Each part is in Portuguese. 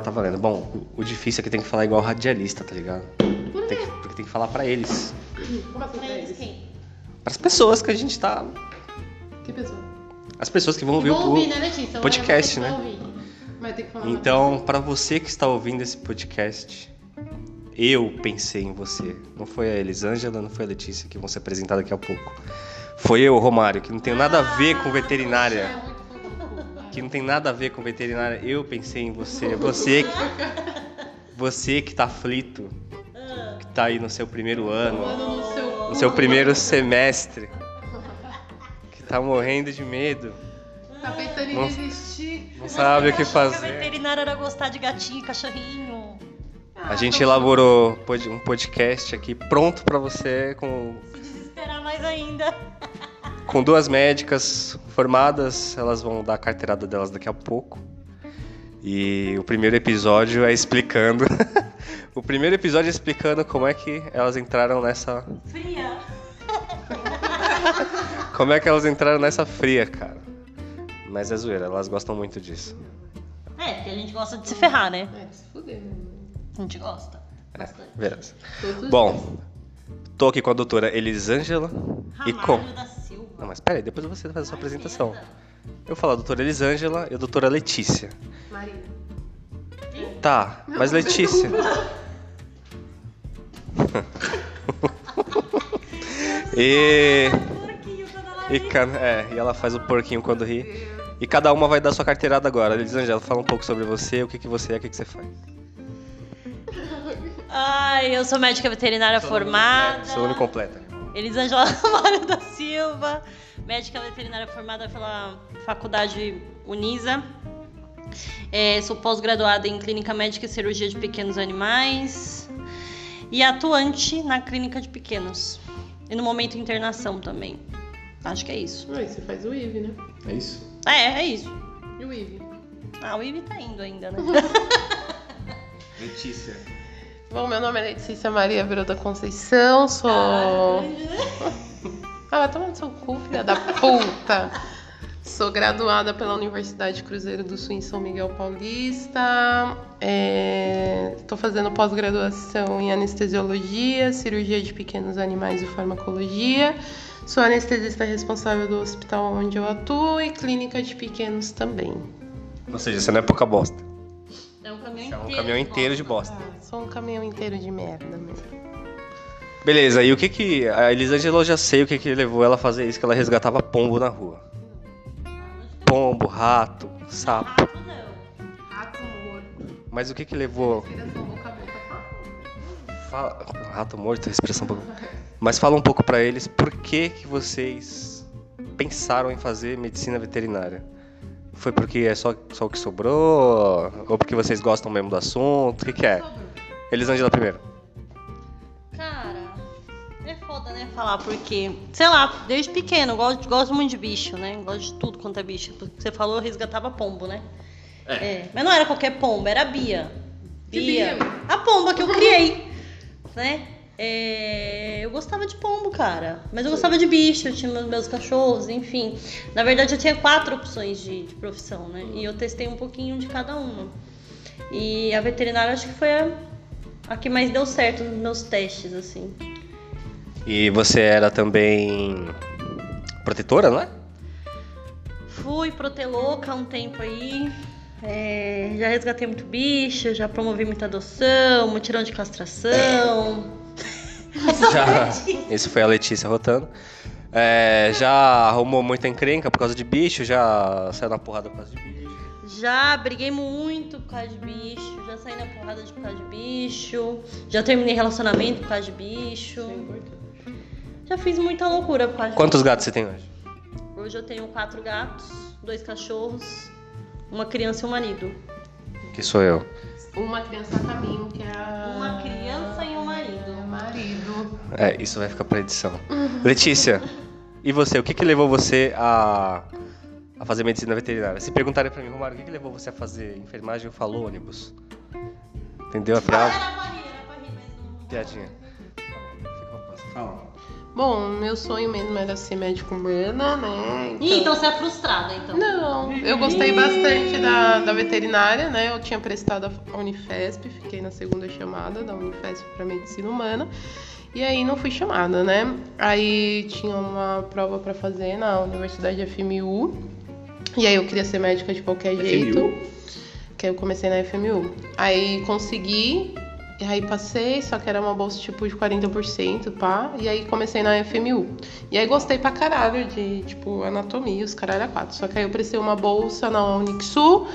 tá valendo. Bom, o, difícil é que tem que falar igual radialista, tá ligado? Por Tem quê? que- porque tem que falar pra eles. Como assim pra eles? quem? Pras pessoas que a gente tá. Que pessoa? As pessoas que vão ouvir o. ouvir, né, Letícia? podcast, né? vai ter que falar Então, pra você que está ouvindo esse podcast, eu pensei em você. Não foi a Elisângela, não foi a Letícia que vão se apresentar daqui a pouco. Foi eu, Romário, que não tem nada a ver com É veterinária. Que não tem nada a ver com veterinária. Eu pensei em você. Você que, você que tá aflito, que tá aí no seu primeiro ano, no seu primeiro semestre, que tá morrendo de medo, Tá pensando em Não- desistir. não sabe o que A fazer. veterinária era gostar de gatinho e cachorrinho. A gente elaborou um podcast aqui pronto pra você com Se desesperar mais ainda. Com duas médicas formadas, elas vão dar a carteirada delas daqui a pouco. E o primeiro episódio é explicando. o primeiro episódio é explicando como é que elas entraram nessa. Fria. Como é que elas entraram nessa fria, cara. Mas é zoeira, elas gostam muito disso. É, porque a gente gosta de se ferrar, né? É, se fuder, né? A gente gosta. Bastante. Beleza. Todos os Bom, tô aqui com a doutora Elisângela e com. Ramalho da. Não, mas peraí, depois você faz a sua apresentação. Eu vou falar a doutora Elisângela e a doutora Letícia. dias. Marina. Tá, mas Letícia. e. Porquinho quando ela E, é, e ela faz o porquinho quando ri. E cada uma vai dar sua carteirada agora. Elisângela, fala um pouco sobre você, o que, que você é, o que, que você faz. Ai, eu sou médica veterinária formada. Seu nome completo. Elisângela Ramalho da Silva, médica veterinária formada pela Faculdade Unisa. É, sou pós-graduada em Clínica Médica e Cirurgia de Pequenos Animais. E atuante na Clínica de Pequenos. E no momento internação também. Acho que é isso. Aí você faz o IV, né? É isso? É, é isso. E o IV? Ah, o Ivi tá indo ainda, né? Letícia. Bom, meu nome é Letícia Maria Vero da Conceição, sou. Ah, vai tomar no seu cu, filha da puta! Sou graduada pela Universidade Cruzeiro do Sul em São Miguel Paulista. Estou fazendo pós-graduação em anestesiologia, cirurgia de pequenos animais e farmacologia. Sou anestesista responsável do hospital onde eu atuo e clínica de pequenos também. Ou seja, você não é pouca bosta. É um caminhão Você é um inteiro. caminhão inteiro de bosta. Ah, sou um caminhão inteiro de merda mesmo. Beleza, e o que que. A Elisângela eu já sei o que que levou ela a fazer isso, que ela resgatava pombo na rua. Pombo, rato, sapo. Rato não. Rato morto. Mas o que que levou. Boca boca. Fala... Rato morto, respiração. pouco- Mas fala um pouco pra eles por que que vocês pensaram em fazer medicina veterinária. Foi porque é só, só o que sobrou? Ou porque vocês gostam mesmo do assunto? O que que é? Elisângela primeiro. Cara, é foda, né? Falar, porque, sei lá, desde pequeno, gosto, gosto muito de bicho, né? Gosto de tudo quanto é bicho. Você falou, eu resgatava pombo, né? É. Mas não era qualquer pombo, era a Bia. Que Bia. Bia? A pomba que eu criei, né? É, eu gostava de pombo, cara. Mas eu gostava de bicho, eu tinha meus, meus cachorros, enfim. Na verdade, eu tinha quatro opções de, de profissão, né? E eu testei um pouquinho de cada uma. E a veterinária acho que foi a, a que mais deu certo nos meus testes, assim. E você era também protetora, não é? Fui protelouca um tempo aí. é, já resgatei muito bicho, já promovi muita adoção, mutirão de castração. Já, isso foi a Letícia rotando. É, já arrumou muita encrenca por causa de bicho, já saiu na porrada por causa de bicho. Já briguei muito por causa de bicho, já saí na porrada de por causa de bicho, já terminei relacionamento por causa de bicho. Já fiz muita loucura por causa de Quantos gatos você tem hoje? Hoje eu tenho quatro gatos, dois cachorros, uma criança e um marido. Que sou eu. Uma criança a caminho, que é a... Uma criança É, isso vai ficar pra edição. Letícia, e você? O que, que levou você a, a fazer medicina veterinária? Se perguntarem pra mim, Romário, o que, que levou você a fazer enfermagem, eu falo ônibus. Entendeu a não. Piadinha. Fala. Bom, meu sonho mesmo era ser médico humana, né? Ih, então você é frustrada, então. Não, eu gostei bastante da, da veterinária, né? Eu tinha prestado a Unifesp, fiquei na segunda chamada da Unifesp para medicina humana. E aí não fui chamada, né? Aí tinha uma prova para fazer na Universidade FMU. E aí eu queria ser médica de qualquer jeito. Que aí eu comecei na FMU. Aí consegui, e aí passei, só que era uma bolsa tipo de 40%, pá. E aí comecei na FMU. E aí gostei pra caralho de, tipo, anatomia, os caralho a quatro. Só que aí eu prestei uma bolsa na Unixul.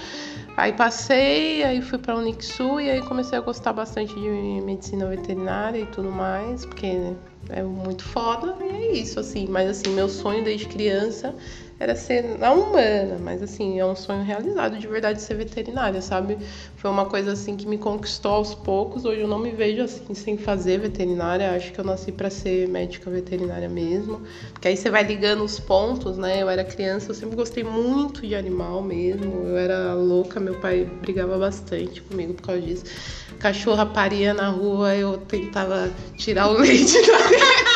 Aí passei, aí fui pra Unixul e aí comecei a gostar bastante de medicina veterinária e tudo mais, porque é muito foda e é isso, assim. Mas assim, meu sonho desde criança era ser na humana, mas assim, é um sonho realizado de verdade ser veterinária, sabe? Foi uma coisa assim que me conquistou aos poucos. Hoje eu não me vejo assim sem fazer veterinária. Acho que eu nasci para ser médica veterinária mesmo. Porque aí você vai ligando os pontos, né? Eu era criança, eu sempre gostei muito de animal mesmo. Eu era louca, meu pai brigava bastante comigo por causa disso. Cachorra paria na rua, eu tentava tirar o leite da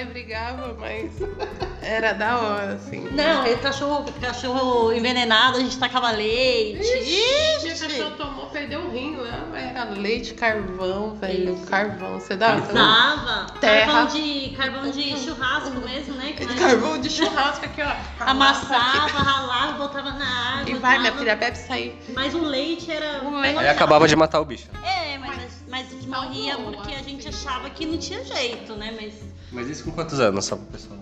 E brigava, mas era da hora, assim. Não, é cachorro, cachorro envenenado, a gente tacava leite. Ixi, Ixi. o cachorro tomou, perdeu o rim lá, mas era leite, carvão, velho. Carvão, você dá? Dava. Terra. Carvão de, carvão de churrasco mesmo, né? Que Carvão de churrasco aqui, ó. Amassava, ralava, botava na água. E vai, minha dava. filha, bebe isso aí. Mas o leite era. O leite- Aí acabava de matar o bicho. É, mas, mas morria Salvou, porque a gente achava que não tinha jeito, né? Mas. Mas isso com quantos anos, só pro pessoal?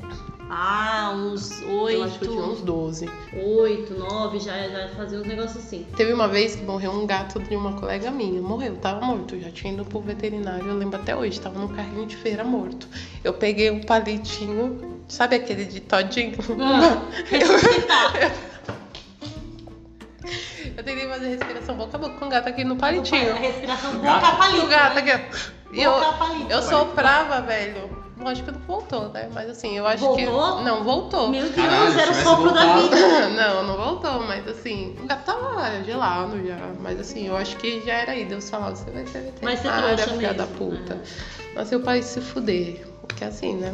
Ah, uns Eu acho que eu tinha uns oito. 12. Oito, nove, já, já fazia uns negócios assim. Teve uma vez que morreu um gato de uma colega minha. Morreu, tava morto. Eu já tinha ido pro veterinário, eu lembro até hoje. Tava num carrinho de feira morto. Eu peguei um palitinho, sabe aquele de todinho? Ah, ressuscitar. Eu tentei fazer respiração boca a boca com o gato aqui no palitinho. A respiração boca palito. O gato né? aqui, ó. E eu, eu soprava, velho. Lógico que não voltou, né? Mas assim, eu acho que. Voltou? Não, voltou. Meu Deus, Caralho, era o sopro da vida. Não, não voltou, mas assim, o gato tava gelado já. Mas assim, eu acho que já era aí. Deus falava, você vai ser veterinária, trouxa filha da puta. Mas seu pai se fuder. Porque assim, né?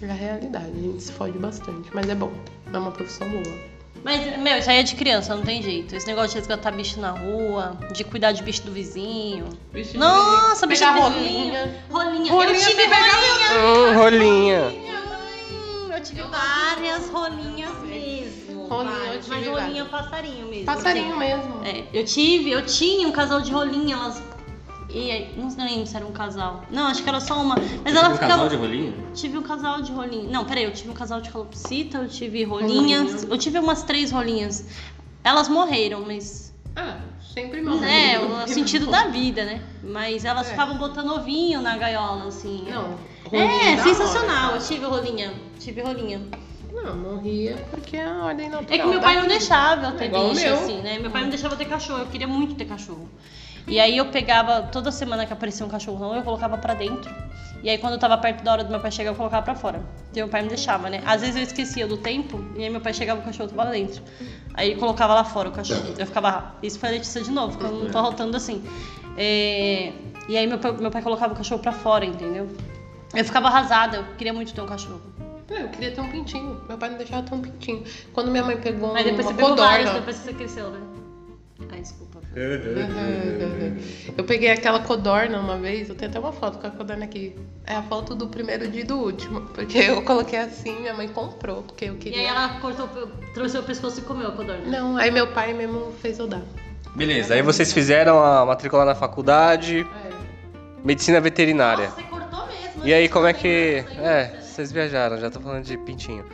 É a realidade, a gente se fode bastante. Mas é bom, é uma profissão boa. Mas, meu, isso aí é de criança, não tem jeito. Esse negócio de resgatar bicho na rua, de cuidar de bicho do vizinho. Bicho de Nossa, bicho Pegar do vizinho. rolinha. Rolinha. Rolinha eu tive rolinha. Hum, rolinha. Hum, Eu tive várias rolinhas mesmo. Rolinha, eu várias, tive mas rolinha várias. passarinho mesmo. Passarinho assim. mesmo. É, eu tive, eu tinha um casal de rolinha, elas. E aí, não lembro se era um casal. Não, acho que era só uma. Mas ela um ficava. casal de rolinho? Tive um casal de rolinha. Não, peraí, eu tive um casal de calopsita, eu tive rolinhas. Rolinha. Eu tive umas três rolinhas. Elas morreram, mas. Ah, sempre morre. É, o sentido da vida, né? Mas elas É. ficavam botando ovinho na gaiola, assim. Não. rolinha É, sensacional. hora. Eu tive rolinha. Tive rolinha. Não, morria porque é a ordem natural. É que meu pai não vida. deixava eu ter bicho, meu. assim, né? Meu pai não deixava eu ter cachorro. Eu queria muito ter cachorro. E aí eu pegava, toda semana que aparecia um cachorro novo, eu colocava pra dentro. E aí quando eu tava perto da hora do meu pai chegar, eu colocava pra fora. Então meu pai não deixava, né? Às vezes eu esquecia do tempo, e aí meu pai chegava, o cachorro tava lá dentro. Aí colocava lá fora o cachorro. Eu ficava. Isso foi a Letícia de novo, porque eu não tô rotando assim. É, E aí meu pai, meu pai colocava o cachorro pra fora, entendeu? Eu ficava arrasada, eu queria muito ter um cachorro. É, eu queria ter um pintinho. Meu pai não deixava ter um pintinho. Quando minha mãe pegou Mas depois uma você pegou vários, depois você cresceu, né? Ai, desculpa. Eu peguei aquela codorna uma vez, eu tenho até uma foto com a codorna aqui. É a foto do primeiro dia e do último. Porque eu coloquei assim, minha mãe comprou, porque eu E queria. aí ela cortou, trouxe o pescoço e comeu a codorna. Não, aí meu pai mesmo fez eu dar. Beleza, aí vocês fizeram a matrícula na faculdade, medicina veterinária. Nossa, você cortou mesmo. E aí, como é que. É, vocês viajaram, já tô falando de pintinho.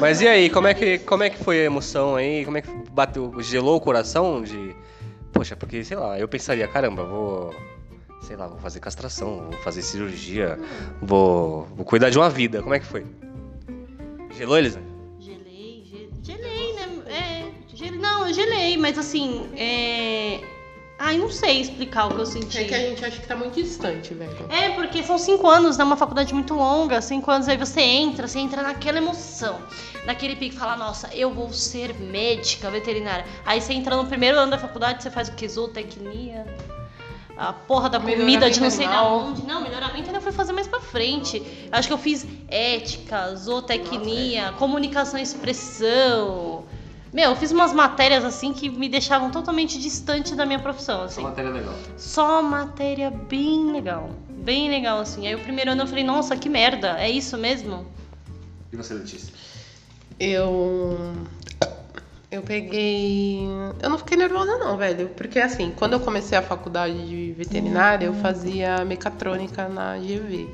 Mas e aí, como é que, como é que foi a emoção aí? Como é que bateu, gelou o coração de. Poxa, porque, sei lá, eu pensaria, caramba, vou. Sei lá, vou fazer castração, vou fazer cirurgia, vou, vou cuidar de uma vida. Como é que foi? Gelou, Elisa? Gelei, ge- gelei, né? É, gelei, não, eu gelei, mas assim, é... Ai, não sei explicar o que eu senti. É que a gente acha que tá muito distante, velho. É, porque são cinco anos, né? Uma faculdade muito longa. Cinco anos aí você entra, você entra naquela emoção. Naquele pique, fala, nossa, eu vou ser médica veterinária. Aí você entra no primeiro ano da faculdade, você faz o que? Zootecnia. a porra da comida de não sei da onde. Não, melhoramento ainda fui fazer mais pra frente. Acho que eu fiz ética, zootecnia, comunicação e expressão. Meu, eu fiz umas matérias assim que me deixavam totalmente distante da minha profissão, assim. matéria é legal. Só matéria bem legal. Bem legal, assim. Aí o primeiro ano eu falei, nossa, que merda, é isso mesmo? E você, Letícia? Eu. Eu peguei. Eu não fiquei nervosa, não, velho. Porque, assim, quando eu comecei a faculdade de veterinária, eu fazia mecatrônica na GV.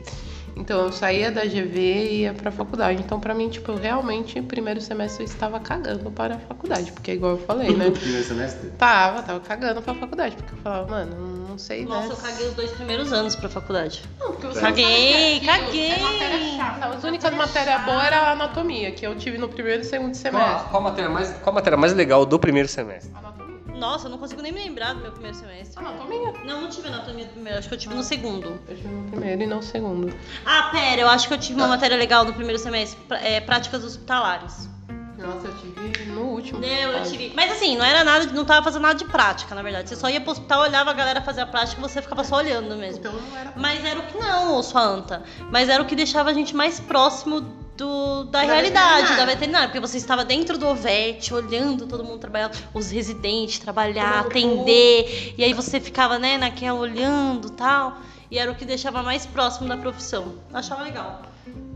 Então, eu saía da GV e ia pra faculdade. Então, pra mim, tipo, eu realmente, primeiro semestre, eu estava cagando para a faculdade. Porque, igual eu falei, né? Primeiro semestre? Tava, tava cagando pra faculdade. Porque eu falava, mano, não sei, Nossa, né? eu caguei os dois primeiros anos pra faculdade. Não, porque você Caguei, que caguei. É chata. As únicas matérias boas era a anatomia, que eu tive no primeiro e segundo Qual, semestre. qual, a matéria mais, qual a matéria mais legal do primeiro semestre? Anatomia. Nossa, eu não consigo nem me lembrar do meu primeiro semestre. Anatomia. Não, não tive anatomia do primeiro, acho que eu tive no segundo. Eu tive no primeiro e não no segundo. Ah, pera, eu acho que eu tive uma matéria legal no primeiro semestre, é, práticas hospitalares. Nossa, eu tive no último. Não, eu quase. tive. Mas assim, não era nada, não tava fazendo nada de prática, na verdade. Você só ia pro hospital, olhava a galera fazer a prática e você ficava só olhando mesmo. Então não era. Mas era o que não, ô sua anta. Mas era o que deixava a gente mais próximo do, da, Da realidade, veterinária. da veterinária. Porque você estava dentro do OVET, olhando todo mundo trabalhar, os residentes trabalhar, Tomando atender. E aí você ficava, né, naquela olhando e tal. E era o que deixava mais próximo da profissão. Eu achava legal.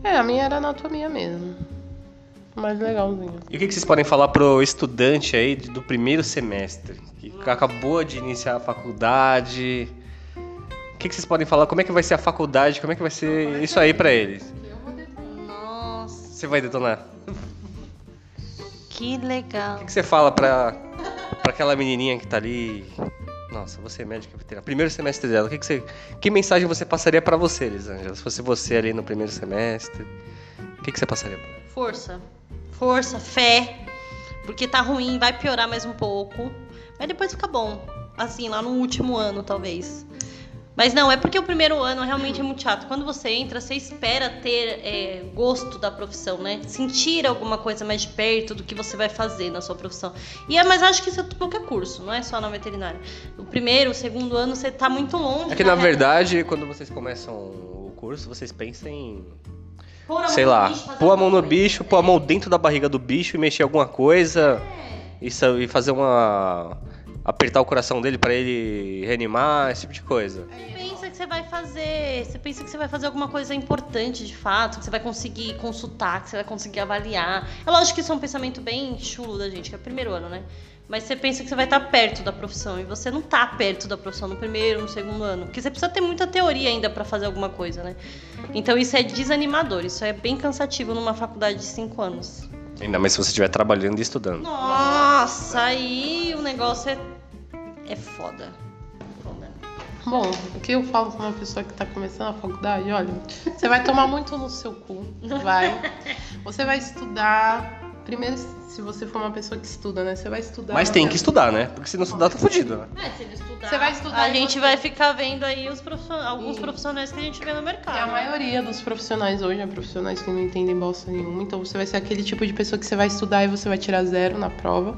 É, a minha era anatomia mesmo. Mais legalzinho. E o que vocês podem falar pro estudante aí do primeiro semestre? Que acabou de iniciar a faculdade. O que que vocês podem falar? Como é que vai ser a faculdade? Como é que vai ser isso aí pra eles? Você vai detonar? que legal. O que que você fala pra, pra aquela menininha que tá ali? Nossa, você é médica veterinária. Primeiro semestre dela. O que que você, que mensagem você passaria pra você, Elisângela? Se fosse você ali no primeiro semestre, o que que você passaria pra ela? Força. Força, fé. Porque tá ruim, vai piorar mais um pouco. Mas depois fica bom. Assim, lá no último ano, talvez. Mas não, é porque o primeiro ano realmente é muito chato. Quando você entra, você espera ter é, gosto da profissão, né? Sentir alguma coisa mais de perto do que você vai fazer na sua profissão. E é, mas acho que isso é qualquer curso, não é só na veterinária. O primeiro, o segundo ano, você tá muito longe. É que na verdade, quando vocês começam o curso, vocês pensam em sei lá, pôr a mão no bicho, pôr a mão dentro da barriga do bicho e mexer alguma coisa sa- e fazer uma. Apertar o coração dele pra ele reanimar, esse tipo de coisa. Você pensa que você vai fazer. Você pensa que você vai fazer alguma coisa importante de fato, que você vai conseguir consultar, que você vai conseguir avaliar. É lógico que isso é um pensamento bem chulo da gente, que é o primeiro ano, né? Mas você pensa que você vai estar perto da profissão e você não tá perto da profissão no primeiro, no segundo ano. Porque você precisa ter muita teoria ainda pra fazer alguma coisa, né? Então isso é desanimador, isso é bem cansativo numa faculdade de cinco anos. Ainda mais se você estiver trabalhando e estudando. Nossa, aí o negócio é. É foda. Foda. Bom, o que eu falo pra uma pessoa que tá começando a faculdade, olha, você vai tomar muito no seu cu, vai. Você vai estudar. Primeiro, se você for uma pessoa que estuda, né? Você vai estudar. Mas tem que estudar, né? Porque se não estudar, tá fudido, né? É, se ele estudar, Você vai estudar a gente você- vai ficar vendo aí os profission- alguns profissionais que a gente vê no mercado. E a maioria dos profissionais hoje é profissionais que não entendem bosta nenhuma. Então você vai ser aquele tipo de pessoa que você vai estudar e você vai tirar zero na prova.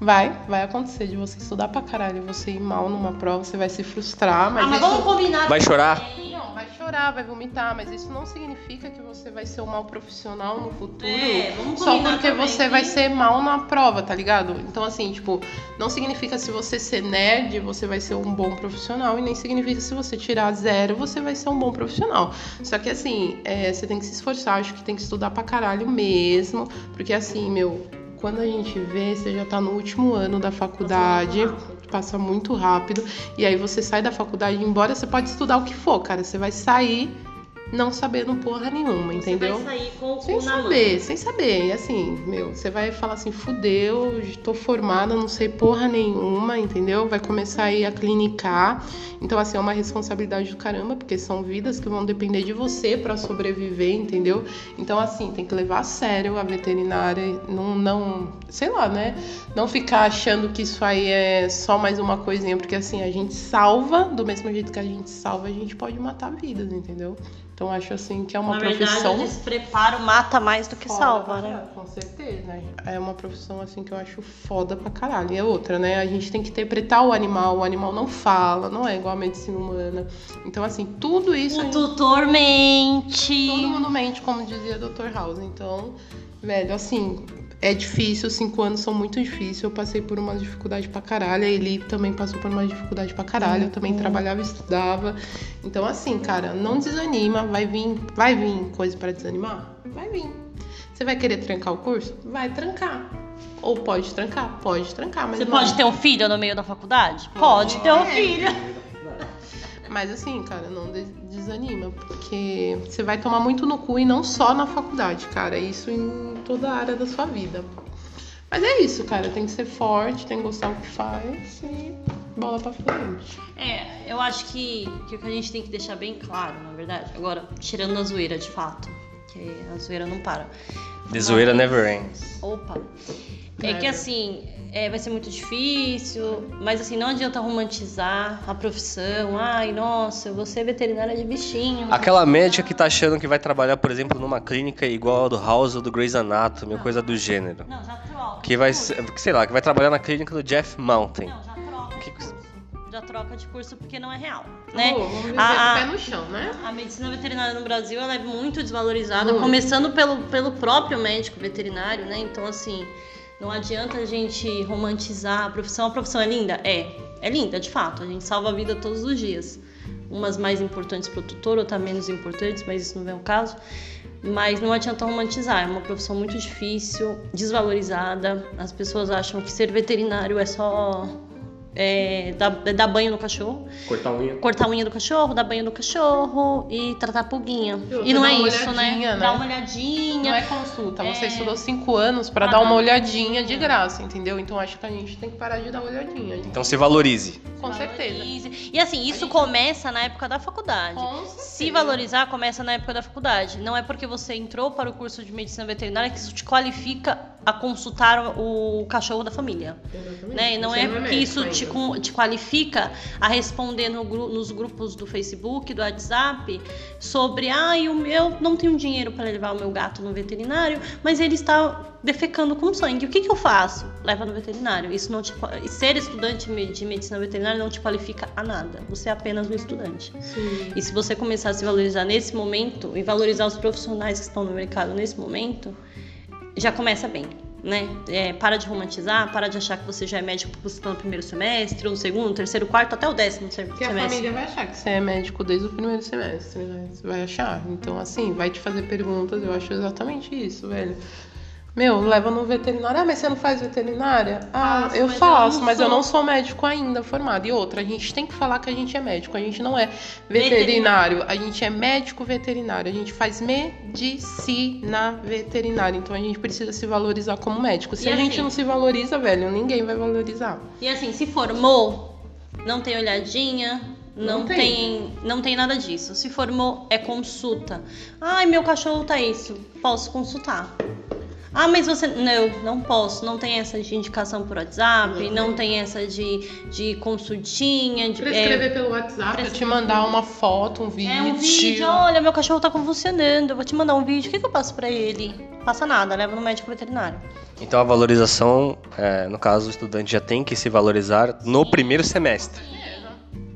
Vai, vai acontecer de você estudar pra caralho e você ir mal numa prova, você vai se frustrar, mas, ah, mas isso... vamos combinar. Vai chorar? Não, vai chorar, vai vomitar, mas isso não significa que você vai ser um mau profissional no futuro. É, vamos Só porque também você vai ser mal na prova, tá ligado? Então, assim, tipo, não significa se você ser nerd, você vai ser um bom profissional, e nem significa se você tirar zero, você vai ser um bom profissional. Só que, assim, é, você tem que se esforçar, acho que tem que estudar pra caralho mesmo, porque, assim, meu, quando a gente vê, você já tá no último ano da faculdade. Passa muito rápido. E aí você sai da faculdade, embora você pode estudar o que for, cara. Você vai sair não sabendo porra nenhuma, entendeu? Você vai sair com o Sem na mão. saber, sem saber. E assim, meu, você vai falar assim, fudeu, tô formada, não sei porra nenhuma, entendeu? Vai começar aí a clinicar. Então, assim, é uma responsabilidade do caramba, porque são vidas que vão depender de você pra sobreviver, entendeu? Então, assim, tem que levar a sério a veterinária, não, não, sei lá, né? Não ficar achando que isso aí é só mais uma coisinha, porque assim, a gente salva, do mesmo jeito que a gente salva, a gente pode matar vidas, entendeu? Então acho assim que é uma Na profissão verdade, o despreparo mata mais do que foda salva, né? caralho, Com certeza. É uma profissão assim que eu acho foda pra caralho. E é outra, né? A gente tem que interpretar o animal, o animal não fala, não é igual a medicina humana. Então, assim, tudo isso. O gente- tutor mente. Todo mundo mente, como dizia Dr. House. Então, velho, assim, é difícil, cinco anos são muito difíceis. Eu passei por uma dificuldade pra caralho. A Eli também passou por uma dificuldade pra caralho. Eu também trabalhava e estudava. Então, assim, cara, não desanima. Vai vir, vai vir coisa pra desanimar? Vai vir. Você vai querer trancar o curso? Vai trancar. Ou pode trancar? Pode trancar, mas Você não- pode ter um filho no meio da faculdade? Pode ter um É. filho. Mas assim, cara, não des- desanima, porque você vai tomar muito no cu e não só na faculdade, cara. Isso em toda a área da sua vida. Mas é isso, cara. Tem que ser forte, tem que gostar do que faz e bola pra frente. É, eu acho que, que o que a gente tem que deixar bem claro, na verdade, agora, tirando a zoeira de fato, que a zoeira não para. The zoeira never ends. Opa! É É. que assim, é, vai ser muito difícil, mas assim, não adianta romantizar a profissão. Ai, nossa, você é veterinária de bichinho. Aquela médica que tá achando que vai trabalhar, por exemplo, numa clínica igual a do House ou do Grey's Anatomy, ou coisa do gênero. Não, já troca. Que vai ser, sei lá, que vai trabalhar na clínica do Jeff Mountain. Não, já troca Que-. Já troca de curso porque não é real, né? Pô, vamos A- com a- o pé no chão, né? A medicina veterinária no Brasil ela é muito desvalorizada, Muito. começando pelo, pelo próprio médico veterinário, né? Então, assim, não adianta a gente romantizar a profissão. A profissão é linda? É. É linda, de fato. A gente salva a vida todos os dias. Umas mais importantes para o tutor, outras menos importantes, mas isso não vem ao caso. Mas não adianta romantizar, é uma profissão muito difícil, desvalorizada. As pessoas acham que ser veterinário é só é, dar, é dar banho no cachorro Cortar unha. cortar a unha do cachorro, dar banho no cachorro e tratar a pulguinha. Eu E não é isso, né? né? Dar uma olhadinha. Não é consulta. Você É. estudou cinco anos pra Pra dar uma olhadinha de graça, entendeu? Então acho que a gente tem que parar de dar olhadinha. Então se valorize. Com certeza. Valorize. E assim, isso começa na época da faculdade. Com certeza. Se valorizar, começa na época da faculdade. Não é porque você entrou para o curso de medicina veterinária que isso te qualifica a consultar o cachorro da família. Exatamente. Né? E não é não que médico isso te, te qualifica a responder no nos grupos do Facebook, do WhatsApp, sobre ah, o meu não tenho dinheiro para levar o meu gato no veterinário, mas ele está defecando com sangue. O que, que eu faço? Leva no veterinário. Isso não te, ser estudante de medicina veterinária não te qualifica a nada. Você é apenas um estudante. Sim. E se você começar a se valorizar nesse momento e valorizar os profissionais que estão no mercado nesse momento, já começa bem, né? É, para de romantizar, para de achar que você já é médico porque você está no primeiro semestre, no segundo, no terceiro, quarto, até o décimo se- Porque a semestre. família vai achar que você é médico desde o primeiro semestre, né? Você vai achar. Então, assim, vai te fazer perguntas. Eu acho exatamente isso, velho. Meu, leva no veterinário. Ah, mas você não faz veterinária? Ah, Faço, eu mas eu faço, não mas eu sou. não sou médico ainda formado. E outra, a gente tem que falar que a gente é médico. A gente não é veterinário. A gente é médico veterinário. A gente faz medicina veterinária. Então a gente precisa se valorizar como médico. Se E a gente assim- não se valoriza, velho, ninguém vai valorizar. E assim, se formou, não tem olhadinha, não, Não tem. tem. não tem nada disso. Se formou, é consulta. Ai, meu cachorro tá isso. Posso consultar. Ah, mas você. Não, não posso. Não tem essa de indicação por WhatsApp, Não. não tem essa de, de consultinha. De, Prescrever pelo WhatsApp, eu te prescrever. mandar uma foto, um vídeo. É um vídeo, olha, meu cachorro tá convulsionando, eu vou te mandar um vídeo, o que, que eu passo pra ele? Passa nada, leva no médico veterinário. Então a valorização, é, no caso, o estudante já tem que se valorizar no primeiro semestre.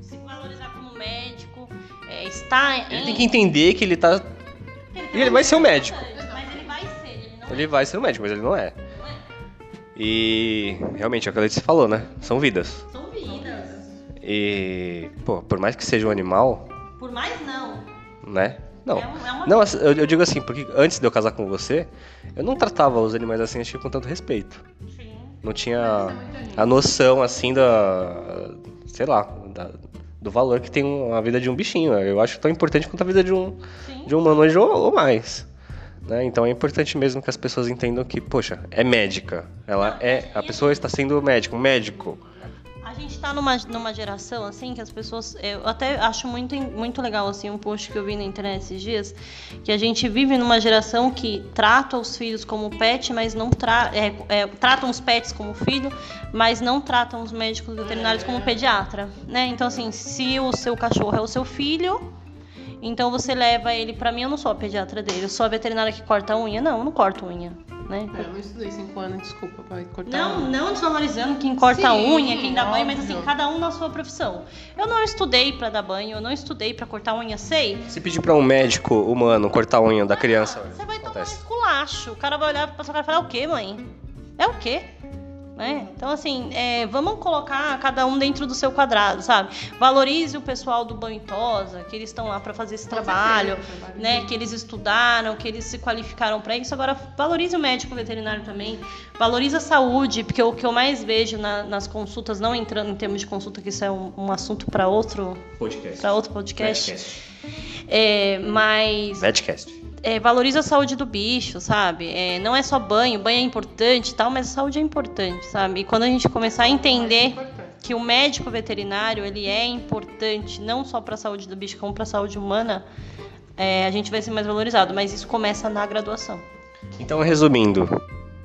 Se valorizar como médico, é, está Ele em... tem que entender que ele tá. Ele vai ser um médico. Ele vai ser um médico, mas ele não é. E realmente, é o que a Letícia falou, né? São vidas. São vidas. E, pô, por mais que seja um animal, Por mais não. né? Não. É, um- é uma Não, assim, eu, eu digo assim, porque antes de eu casar com você, eu não tratava os animais assim, acho que com tanto respeito. Sim. Não tinha a noção, assim, da. sei lá, da- do valor que tem a vida de um bichinho. Eu acho tão importante quanto a vida de um, Sim. de um humano hoje ou, ou mais. Né? Então é importante mesmo que as pessoas entendam que, poxa, é médica. Ela é. A pessoa está sendo médico, um médico. A gente tá numa, numa geração, assim, que as pessoas. Eu até acho muito, muito legal, assim, um post que eu vi na internet esses dias, que a gente vive numa geração que trata os filhos como pet, mas não tra é, é, tratam os pets como filho, mas não tratam os médicos veterinários como pediatra, né? Então, assim, se o seu cachorro é o seu filho. Então você leva ele, pra mim eu não sou a pediatra dele, eu sou a veterinária que corta a unha. Não, eu não corto unha, né? Eu não estudei cinco anos, desculpa, pra cortar Não, unha. não desvalorizando quem corta a Sim, unha, quem dá banho, mas assim, óbvio. cada um na sua profissão. Eu não estudei pra dar banho, eu não estudei pra cortar unha, sei. Se pedir pra um médico humano cortar a unha da criança, Você vai tomar um acontece. esculacho. O cara vai olhar pra sua cara e falar, é o quê, mãe? É o quê? Né? Então, assim, é, vamos colocar cada um dentro do seu quadrado, sabe? Valorize o pessoal do banho tosa, que eles estão lá pra fazer esse trabalho, certeza, né? Que eles estudaram, que eles se qualificaram pra isso. Agora, valorize o médico veterinário também. Valorize a saúde, porque o que eu mais vejo na- nas consultas, não entrando em termos de consulta, que isso é um, um assunto pra outro, Podcast. pra outro podcast. É, mas Medcast. É, valoriza a saúde do bicho, sabe? É, não é só banho, banho é importante e tal, mas a saúde é importante, sabe? E quando a gente começar a entender que o médico veterinário ele é importante não só para a saúde do bicho, como para a saúde humana, é, a gente vai ser mais valorizado. Mas isso começa na graduação. Então, resumindo,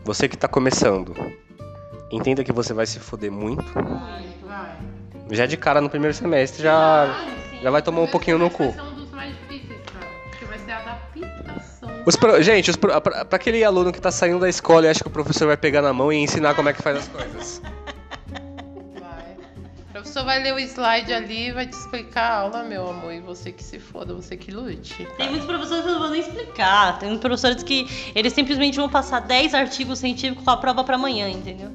você que tá começando, entenda que você vai se foder muito. Vai. Já de cara no primeiro semestre, já, já vai tomar um pouquinho no cu. Os pro- Gente, os pro- pra, pra aquele aluno que tá saindo da escola e acha que o professor vai pegar na mão e ensinar como é que faz as coisas. Vai. O professor vai ler o slide ali e vai te explicar a aula, meu amor. E você que se foda, você que lute. Tem muitos professores que eu não vou nem explicar. Tem muitos professores que eles simplesmente vão passar 10 artigos científicos com a prova para amanhã, entendeu?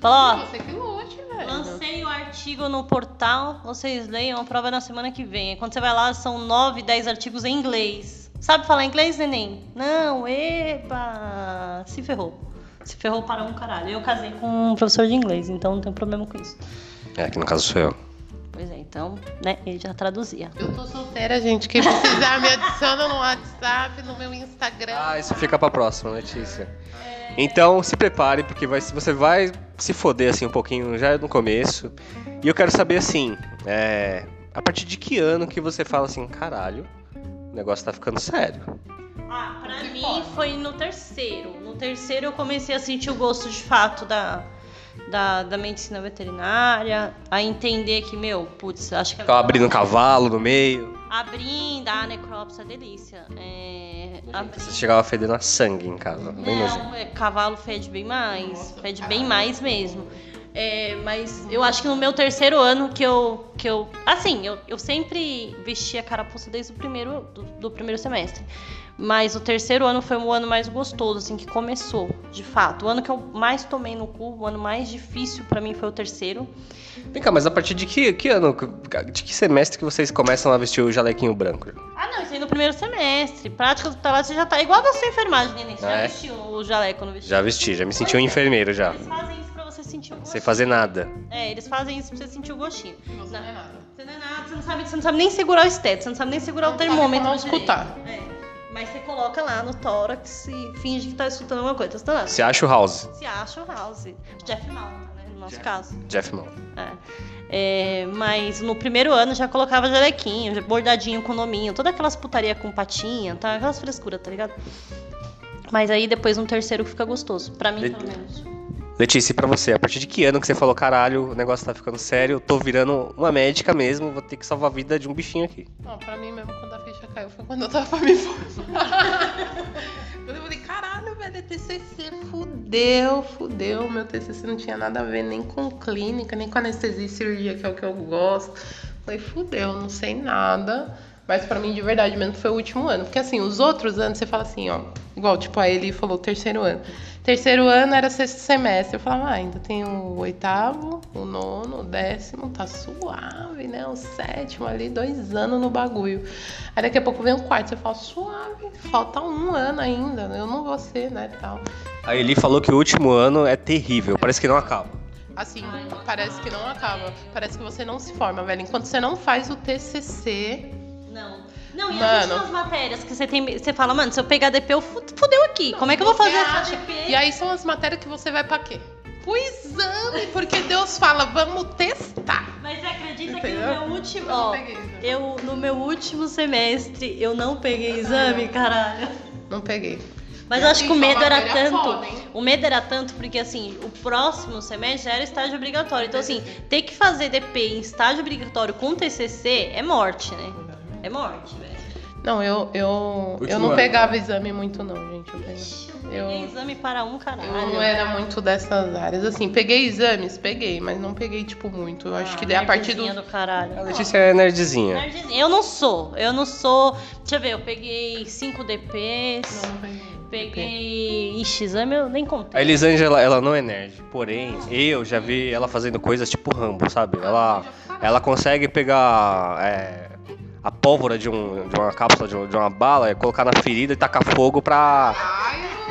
Fala, ó, Você que lute, velho. Lancei o artigo no portal, vocês leiam, a prova na semana que vem. Quando você vai lá, são 9, 10 artigos em inglês. Sabe falar inglês, neném? Não, epa! Se ferrou. Se ferrou para um caralho. Eu casei com um professor de inglês, então não tem problema com isso. É, que no caso sou eu. Pois é, então, né, ele já traduzia. Eu tô solteira, gente. Quem precisar, me adiciona no WhatsApp, no meu Instagram. Ah, isso fica pra próxima, Letícia. Então, se prepare, porque vai, você vai se foder assim um pouquinho já no começo. E eu quero saber assim, é, a partir de que ano que você fala assim, caralho, o negócio tá ficando sério. Ah, pra mim foi no terceiro. No terceiro eu comecei a sentir o gosto de fato da, da, da medicina veterinária, a entender que, meu, putz, acho que Ficava abrindo cavalo no meio. Abrindo, a necrópsia é delícia. É, abri- Você chegava fedendo a sangue em casa. Bem nojento. Não, é, cavalo fede bem mais. Nossa, fede caralho. bem mais mesmo. É, mas eu acho que no meu terceiro ano que eu. Que eu assim, eu, eu sempre vestia a carapuça desde o primeiro, do, do primeiro semestre. Mas o terceiro ano foi o ano mais gostoso, assim, que começou, de fato. O ano que eu mais tomei no cu, o ano mais difícil pra mim foi o terceiro. Vem cá, mas a partir de que, que ano, de que semestre que vocês começam a vestir o jalequinho branco? Ah, não, isso aí no primeiro semestre. Prática do trabalho, você já tá igual da sua enfermagem, neném. Você Ah, já é? vestiu o jaleco, não vestiu? Já vesti, já me senti um enfermeiro já. Eles fazem sentir o gostinho. Sem fazer nada. É, eles fazem isso pra você sentir o gostinho. Você não é nada. Você não é nada, você não sabe, você não sabe nem segurar o esteto, você não sabe nem segurar Não o termômetro. direito. escutar. É. Mas você coloca lá no tórax e finge que tá escutando alguma coisa. Tá escutando? Você acha o House? Se acha o House. Jeff Malta, né? No nosso caso. Jeff Mal. É. É, mas no primeiro ano já colocava jalequinho, bordadinho com nominho, todas aquelas putaria com patinha, tá? Aquelas frescuras, tá ligado? Mas aí depois no terceiro fica gostoso. Pra mim, pelo menos. Letícia, pra você, a partir de que ano que você falou, caralho, o negócio tá ficando sério, eu tô virando uma médica mesmo, vou ter que salvar a vida de um bichinho aqui. Não, pra mim mesmo, quando a ficha caiu, foi quando eu tava me formar. quando eu falei, caralho, velho, é TCC, fudeu, fudeu. Meu TCC não tinha nada a ver nem com clínica, nem com anestesia e cirurgia, que é o que eu gosto. Falei, fudeu, não sei nada. Mas pra mim, de verdade mesmo, foi o último ano. Porque assim, os outros anos, você fala assim, ó. Igual, tipo, a ele falou terceiro ano. Terceiro ano era sexto semestre. Eu falava, ah, ainda tem o oitavo, o nono, o décimo, tá suave, né? O sétimo ali, dois anos no bagulho. Aí daqui a pouco vem o quarto, você fala, suave, falta um ano ainda, eu não vou ser, né, tal. A Eli falou que o último ano é terrível, parece que não acaba. Assim, parece que não acaba. Parece que você não se forma, velho. Enquanto você não faz o TCC, Não. Não, e Mano. as matérias que você tem. Você fala, mano, se eu pegar DP, eu fu- fudeu aqui. Como é que eu vou fazer essa DP? E aí são as matérias que você vai pra quê? Pro exame, porque Deus fala, vamos testar. Mas você acredita que Entendeu? no meu último. Eu não Ó, peguei exame. eu, no meu último semestre, eu não peguei exame, caralho. Não peguei. Mas eu acho que o medo era tanto. foda, o medo era tanto porque, assim, o próximo semestre já era estágio obrigatório. Então, assim, ter que fazer DP em estágio obrigatório com TCC é morte, né? É morte, velho. Não, eu, eu, eu não pegava exame muito não, gente. Eu, peguei- Eu peguei eu, exame para um caralho. eu não era muito dessas áreas. Assim, peguei exames, peguei, mas não peguei, tipo, muito. Eu acho Ah, que daí a partir do. do caralho. A Letícia é nerdzinha. Nerdzinha. Eu não sou, eu não sou. Deixa eu ver, eu peguei 5 DPs, Não, não peguei. peguei. Ixi, exame eu nem contei. A Elisângela, ela não é nerd. Porém, eu já vi ela fazendo coisas tipo Rambo, sabe? Ela, ela consegue pegar é, a pólvora de, um, de uma cápsula, de, um- de uma bala, e colocar na ferida e tacar fogo pra,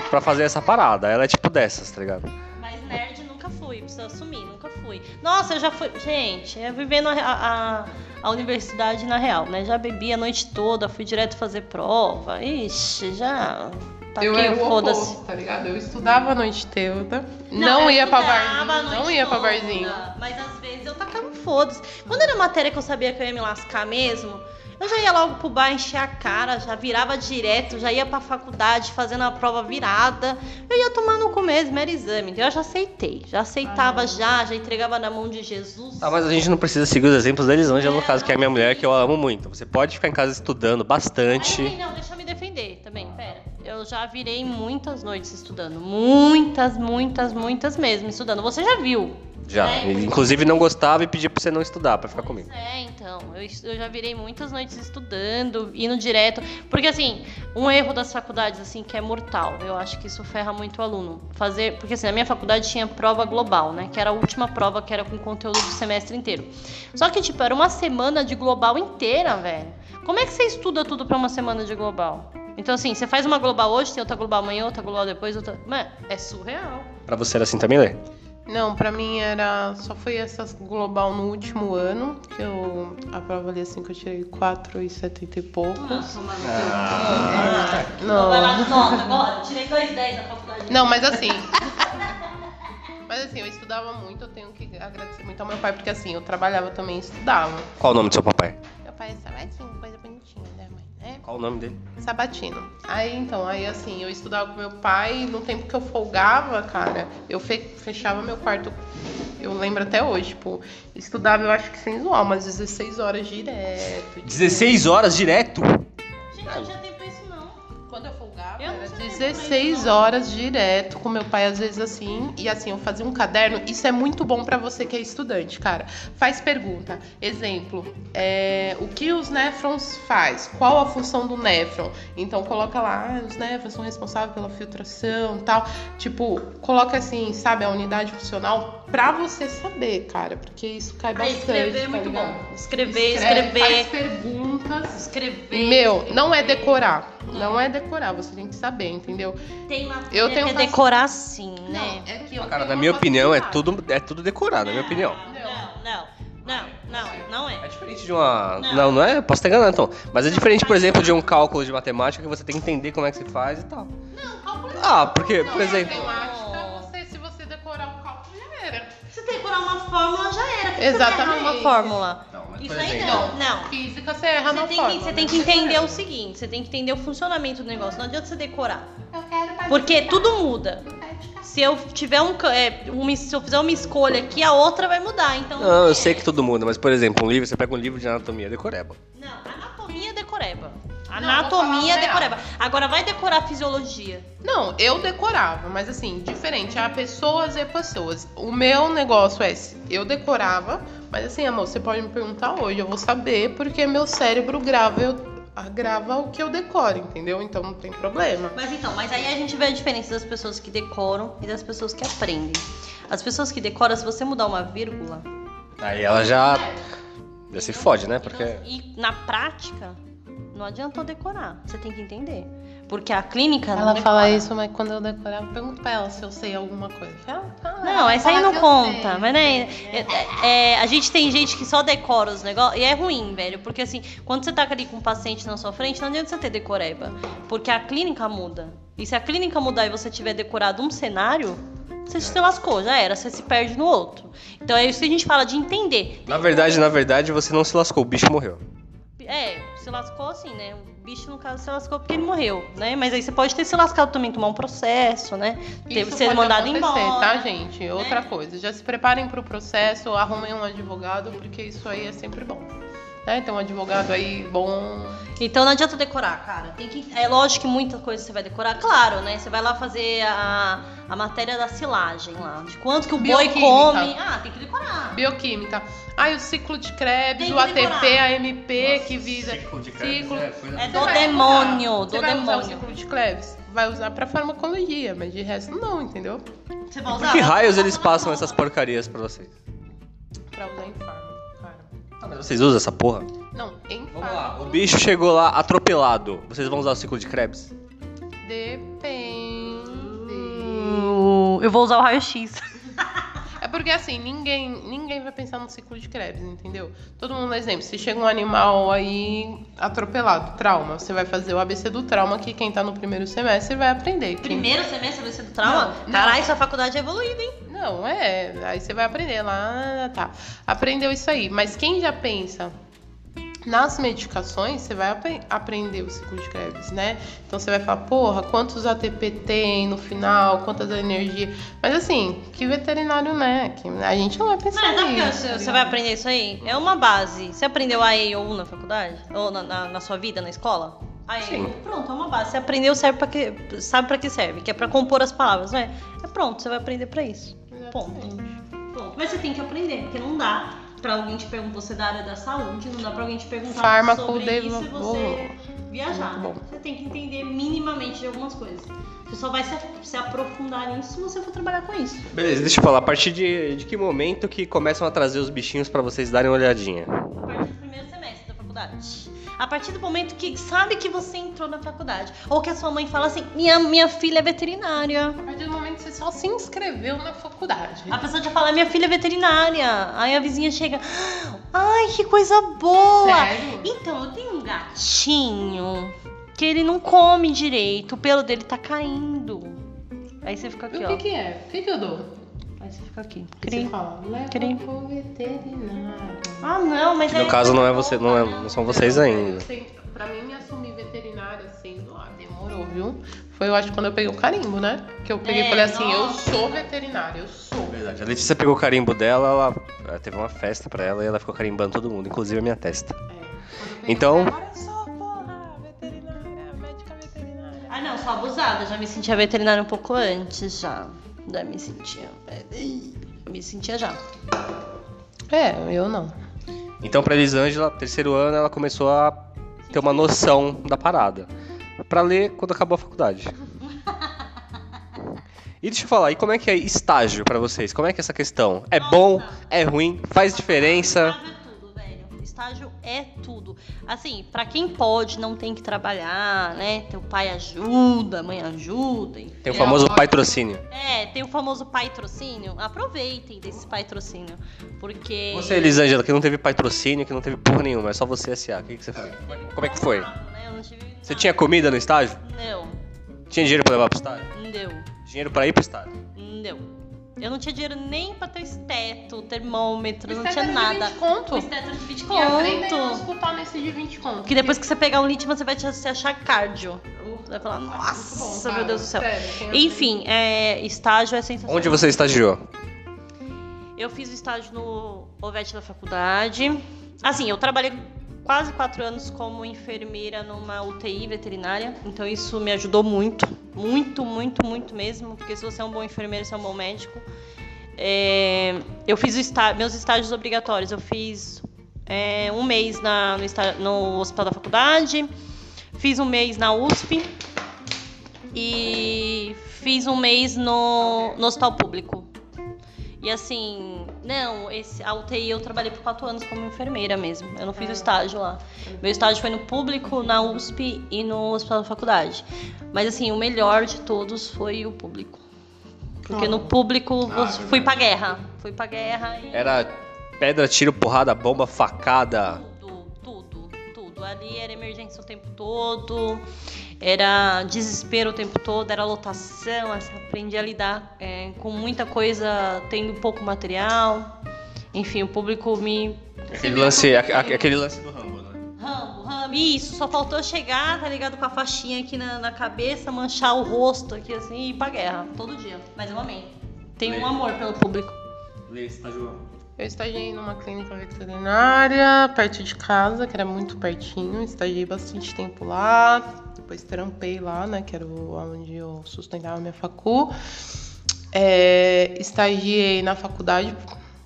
pra fazer essa parada. Ela é tipo dessas, tá ligado? Mas nerd nunca fui, preciso assumir, nunca fui. Nossa, eu já fui. Gente, é vivendo a, a, a universidade na real, né? Já bebi a noite toda, fui direto fazer prova. Ixi, já. eu Taquei era o oposto, tá ligado? Eu estudava a noite toda, não, eu ia pra barzinho, não ia pra toda, barzinho. Mas às vezes eu tacava foda-se. Quando era matéria que eu sabia que eu ia me lascar mesmo, eu já ia logo pro bar encher a cara, já virava direto, já ia pra faculdade fazendo a prova virada. Eu ia tomar no cu mesmo, era exame. então Eu já aceitei. Já aceitava Ah. já, já entregava na mão de Jesus. Tá, mas a gente não precisa seguir os exemplos da Elisângela, no caso, que é a minha mulher, que eu amo muito. Você pode ficar em casa estudando bastante. Ai, não, deixa eu me defender também, pera. Eu já virei muitas noites estudando. Muitas, muitas, muitas mesmo estudando. Você já viu. Já. É. Inclusive não gostava e pedia pra você não estudar, pra ficar comigo. É, então. Eu, eu já virei muitas noites estudando, indo direto. Porque, assim, um erro das faculdades, assim, que é mortal. Eu acho que isso ferra muito o aluno. Fazer. Porque, assim, na minha faculdade tinha prova global, né? Que era a última prova que era com conteúdo do semestre inteiro. Só que, tipo, era uma semana de global inteira, velho. Como é que você estuda tudo pra uma semana de global? Então, assim, você faz uma global hoje, tem outra global amanhã, outra global depois, outra. Mano, é surreal. Pra você era assim também, Lê? Não, pra mim era. Só foi essa global no último ano, que eu. A prova ali assim que eu tirei 4,70 e poucos. Ah, Não. Vai lá, nota agora. Tirei 2,10 na faculdade. Não, mas assim. Mas assim, eu estudava muito, eu tenho que agradecer muito ao meu pai, porque assim, eu trabalhava também e estudava. Qual o nome do seu papai? Meu pai é Sabatino, coisa bonitinha? É, Qual o nome dele? Sabatino. Aí então, aí assim, eu estudava com meu pai, no tempo que eu folgava, cara, eu fe- fechava meu quarto. Eu lembro até hoje, tipo, estudava, eu acho que sem zoar, umas 16 horas direto. tipo, 16 horas direto? Gente, eu não tinha eu folgava, Eu não era sabia 16 disso, não. horas direto com meu pai, às vezes assim. E assim, eu fazia um caderno. Isso é muito bom pra você que é estudante, cara. Faz pergunta. Exemplo, é, o que os néfrons faz? Qual a função do néfron? Então coloca lá, ah, os néfrons são responsáveis pela filtração tal. Tipo, coloca assim, sabe, a unidade funcional pra você saber, cara. Porque isso cai Ah, bastante. escrever é tá muito ligado? bom. Escrever, Escreve, Faz escrever. perguntas. Escrever. Meu, não é decorar. Não é decorar, você tem que saber, entendeu? Tem matéria Eu tenho que é decorar sim, né? é que eu Cara, na uma minha opinião, é tudo, é tudo decorado, na minha opinião. Não, não, não, não, não é. É diferente de uma. Não. Não, não é? Posso estar enganando então. Mas é diferente, por exemplo, de um cálculo de matemática que você tem que entender como é que se faz e tal. Ah, porque, por Não, exemplo. matemática, você, se você decorar o cálculo, já era. Se decorar uma fórmula, já era. Exatamente. uma fórmula. Não, Isso aí não, não. Física, você erra Você na tem, que, você tem né? que entender o seguinte, você tem que entender o funcionamento do negócio. Não adianta você decorar. Eu quero Porque tudo muda. Se eu tiver um, é, uma, se eu fizer uma escolha aqui, a outra vai mudar. Então. Não, eu é. sei que tudo muda, mas por exemplo, um livro, você pega um livro de anatomia, decoreba. Não, anatomia é decoreba. Não, Anatomia vou é decoreba. Agora vai decorar fisiologia. Não, eu decorava, mas assim, diferente. Há pessoas e pessoas. O meu negócio é, eu decorava, mas assim, amor, você pode me perguntar hoje, eu vou saber, porque meu cérebro grava, eu, ah, grava o que eu decoro, entendeu? Então não tem problema. Mas então, mas aí a gente vê a diferença das pessoas que decoram e das pessoas que aprendem. As pessoas que decoram, se você mudar uma vírgula, Aí ela já. Já se fode, né? Porque. e na prática, não adianta decorar. Você tem que entender. Porque a clínica. Ela não fala decora. isso, mas quando eu decorava, eu pergunto pra ela se eu sei alguma coisa. Ela fala, Não, ela essa aí não conta. sei. Mas né, é, é, a gente tem gente que só decora os negócios. E é ruim, velho. Porque assim, quando você tá ali com um paciente na sua frente, não adianta você ter decoreba. Porque a clínica muda. E se a clínica mudar e você tiver decorado um cenário, você se lascou, já era. Você se perde no outro. Então é isso que a gente fala de entender. Na verdade, na verdade, você não se lascou, o bicho morreu. É, se lascou assim, né? O bicho, no caso, se lascou porque ele morreu, né? Mas aí você pode ter se lascado também, tomar um processo, né? Ter, Isso ser mandado acontecer, embora. tá, gente? Outra coisa, já se preparem pro processo, arrumem um advogado, porque isso aí é sempre bom. né? Tem um advogado aí bom. Então não adianta decorar, cara. Tem que, é lógico que muita coisa você vai decorar, claro, né? Você vai lá fazer a, a matéria da silagem lá. De quanto que o boi come. Ah, tem que decorar. Bioquímica. Aí o ciclo de Krebs, o que ATP, decorar. a MP, que visa. Ciclo de Ciclo. Krebs, é, coisa- É Você do demônio, do Você vai usar o demônio. ciclo de Krebs? Vai usar pra farmacologia, mas de resto não, entendeu? Você vai Por usar? que Vai raios eles passam essas porcarias pra vocês? Pra usar em farma, cara. Ah, mas vocês usam essa porra? Não, em Vamos farma. lá, o bicho chegou lá atropelado. Vocês vão usar o ciclo de Krebs? Depende. Eu vou usar o raio-x. É porque assim, ninguém, ninguém vai pensar no ciclo de Krebs, entendeu? Todo mundo, exemplo, se chega um animal aí atropelado, trauma, você vai fazer o ABC do trauma, que quem tá no primeiro semestre vai aprender. Quem- Primeiro semestre ser do trauma? Caralho, sua faculdade é evoluída, hein? Não, é. Aí você vai aprender lá, tá. Aprendeu isso aí. Mas quem já pensa nas medicações, você vai apre- aprender o ciclo de Krebs, né? Então você vai falar, porra, quantos ATP tem no final, quantas energia. Mas assim, que veterinário, né? Que a gente não vai pensar Mas sabe nisso. você, você ligado? vai aprender isso aí? É uma base. Você aprendeu a ou na faculdade? Ou na, na- na sua vida, na escola? A E Sim. pronto, é uma base. Você aprendeu, serve pra que, sabe pra que serve? Que é pra compor as palavras, né? É pronto, você vai aprender pra isso. Exatamente. Ponto. Mas você tem que aprender, porque não dá pra alguém te perguntar, você é da área da saúde, não dá pra alguém te perguntar Fármaco sobre de- isso e você viajar. Você tem que entender minimamente de algumas coisas. Você só vai se, se aprofundar nisso se você for trabalhar com isso. Beleza, deixa eu falar. A partir de, de que momento que começam a trazer os bichinhos pra vocês darem uma olhadinha? A partir do primeiro semestre da faculdade. A partir do momento que sabe que você entrou na faculdade. Ou que a sua mãe fala assim: minha, minha filha é veterinária. A partir do momento que você só se inscreveu na faculdade. A pessoa já fala: minha filha é veterinária. Aí a vizinha chega: ai, que coisa boa. Sério? Então, eu tenho um gatinho que ele não come direito, o pelo dele tá caindo. Aí você fica aqui, o que ó. que é? O que que eu dou? Aí você fica aqui. Você Cri. fala, leva Cri. pro veterinário. Ah, não, mas Que no aí caso você não é você, não, é, não são vocês ainda. Pra mim, me assumir veterinária, assim, lá, demorou, viu? Foi, eu acho, quando eu peguei o carimbo, né? Que eu peguei e É, falei assim, nossa. eu sou veterinária, eu sou. Verdade. A Letícia pegou o carimbo dela, ela, ela teve uma festa pra ela e ela ficou carimbando todo mundo, inclusive a minha testa. É. Então- eu falei, Agora eu sou, porra, veterinária, médica veterinária. Ah, não, sou abusada. Já me sentia veterinária um pouco antes, já. Já me sentia. Eu me sentia já. É, eu não. Então pra Elisângela, terceiro ano, ela começou a ter uma noção da parada. Pra ler quando acabou a faculdade. E deixa eu falar, e como é que é estágio pra vocês? Como é que é essa questão? É bom? Nossa. É ruim? Faz diferença? Estágio é tudo, velho. Estágio é tudo. Assim, pra quem pode, não tem que trabalhar, né? Teu pai ajuda, mãe ajuda. enfim. Tem o famoso patrocínio. É, tem o famoso patrocínio. Aproveitem desse patrocínio. Porque. Você, Elisângela, que não teve patrocínio, que não teve porra nenhuma, é só você SA. O que, que você fez? Como é que foi? Né? Eu não tive Você tinha comida no estágio? Não, Tinha dinheiro pra levar pro estágio? não. Dinheiro pra ir pro estágio? Não. Eu não tinha dinheiro nem pra ter esteto, termômetro, não tinha é de nada. 20 conto. O esteto de 20 E aprendem a conto. escutar nesse de 20 conto. Que depois que você pegar um Litman, você vai te- se achar cardio. Você vai falar, bom, nossa, cara, meu Deus do céu. sério, quem Enfim, é, estágio é sensacional. Onde você estagiou? Eu fiz o estágio no Ovete da faculdade. Assim, eu trabalhei quase quatro anos como enfermeira numa UTI veterinária. Então isso me ajudou muito. Muito, muito, muito mesmo. Porque se você é um bom enfermeiro, você é um bom médico. É, eu fiz está- meus estágios obrigatórios. Eu fiz é, um mês na- no, está- no hospital da faculdade. Fiz um mês na USP. E fiz um mês no, no hospital público. E assim, não, esse, a UTI eu trabalhei por quatro anos como enfermeira mesmo. Eu não fiz o estágio lá. Meu estágio foi no público, na USP e no hospital da faculdade. Mas assim, o melhor de todos foi o público. Porque no público Ah, eu fui pra guerra. Fui pra guerra e. Era pedra, tiro, porrada, bomba, facada. Tudo. Ali era emergência o tempo todo, era desespero o tempo todo, era lotação, aprendi a lidar é, com muita coisa, tendo pouco material. Enfim, o público me. Aquele lance, a- a- aquele lance do Rambo, né? Rambo, Rambo. Isso, só faltou chegar, tá ligado? Com a faixinha aqui na, na cabeça, manchar o rosto aqui assim e ir pra guerra, todo dia. Mas eu amei. Tenho um Lê. amor pelo público. Lê, estagiou. Eu estagiei numa clínica veterinária perto de casa, que era muito pertinho. Estagiei bastante tempo lá. Depois trampei lá, né? Que era o- onde eu sustentava minha facu. É, estagiei na faculdade.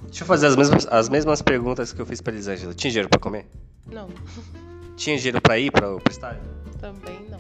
Deixa eu fazer as mesmas, as mesmas perguntas que eu fiz pra Elisângela. Tinha dinheiro pra comer? Não, Tinha dinheiro pra ir pra, pro estádio? também não.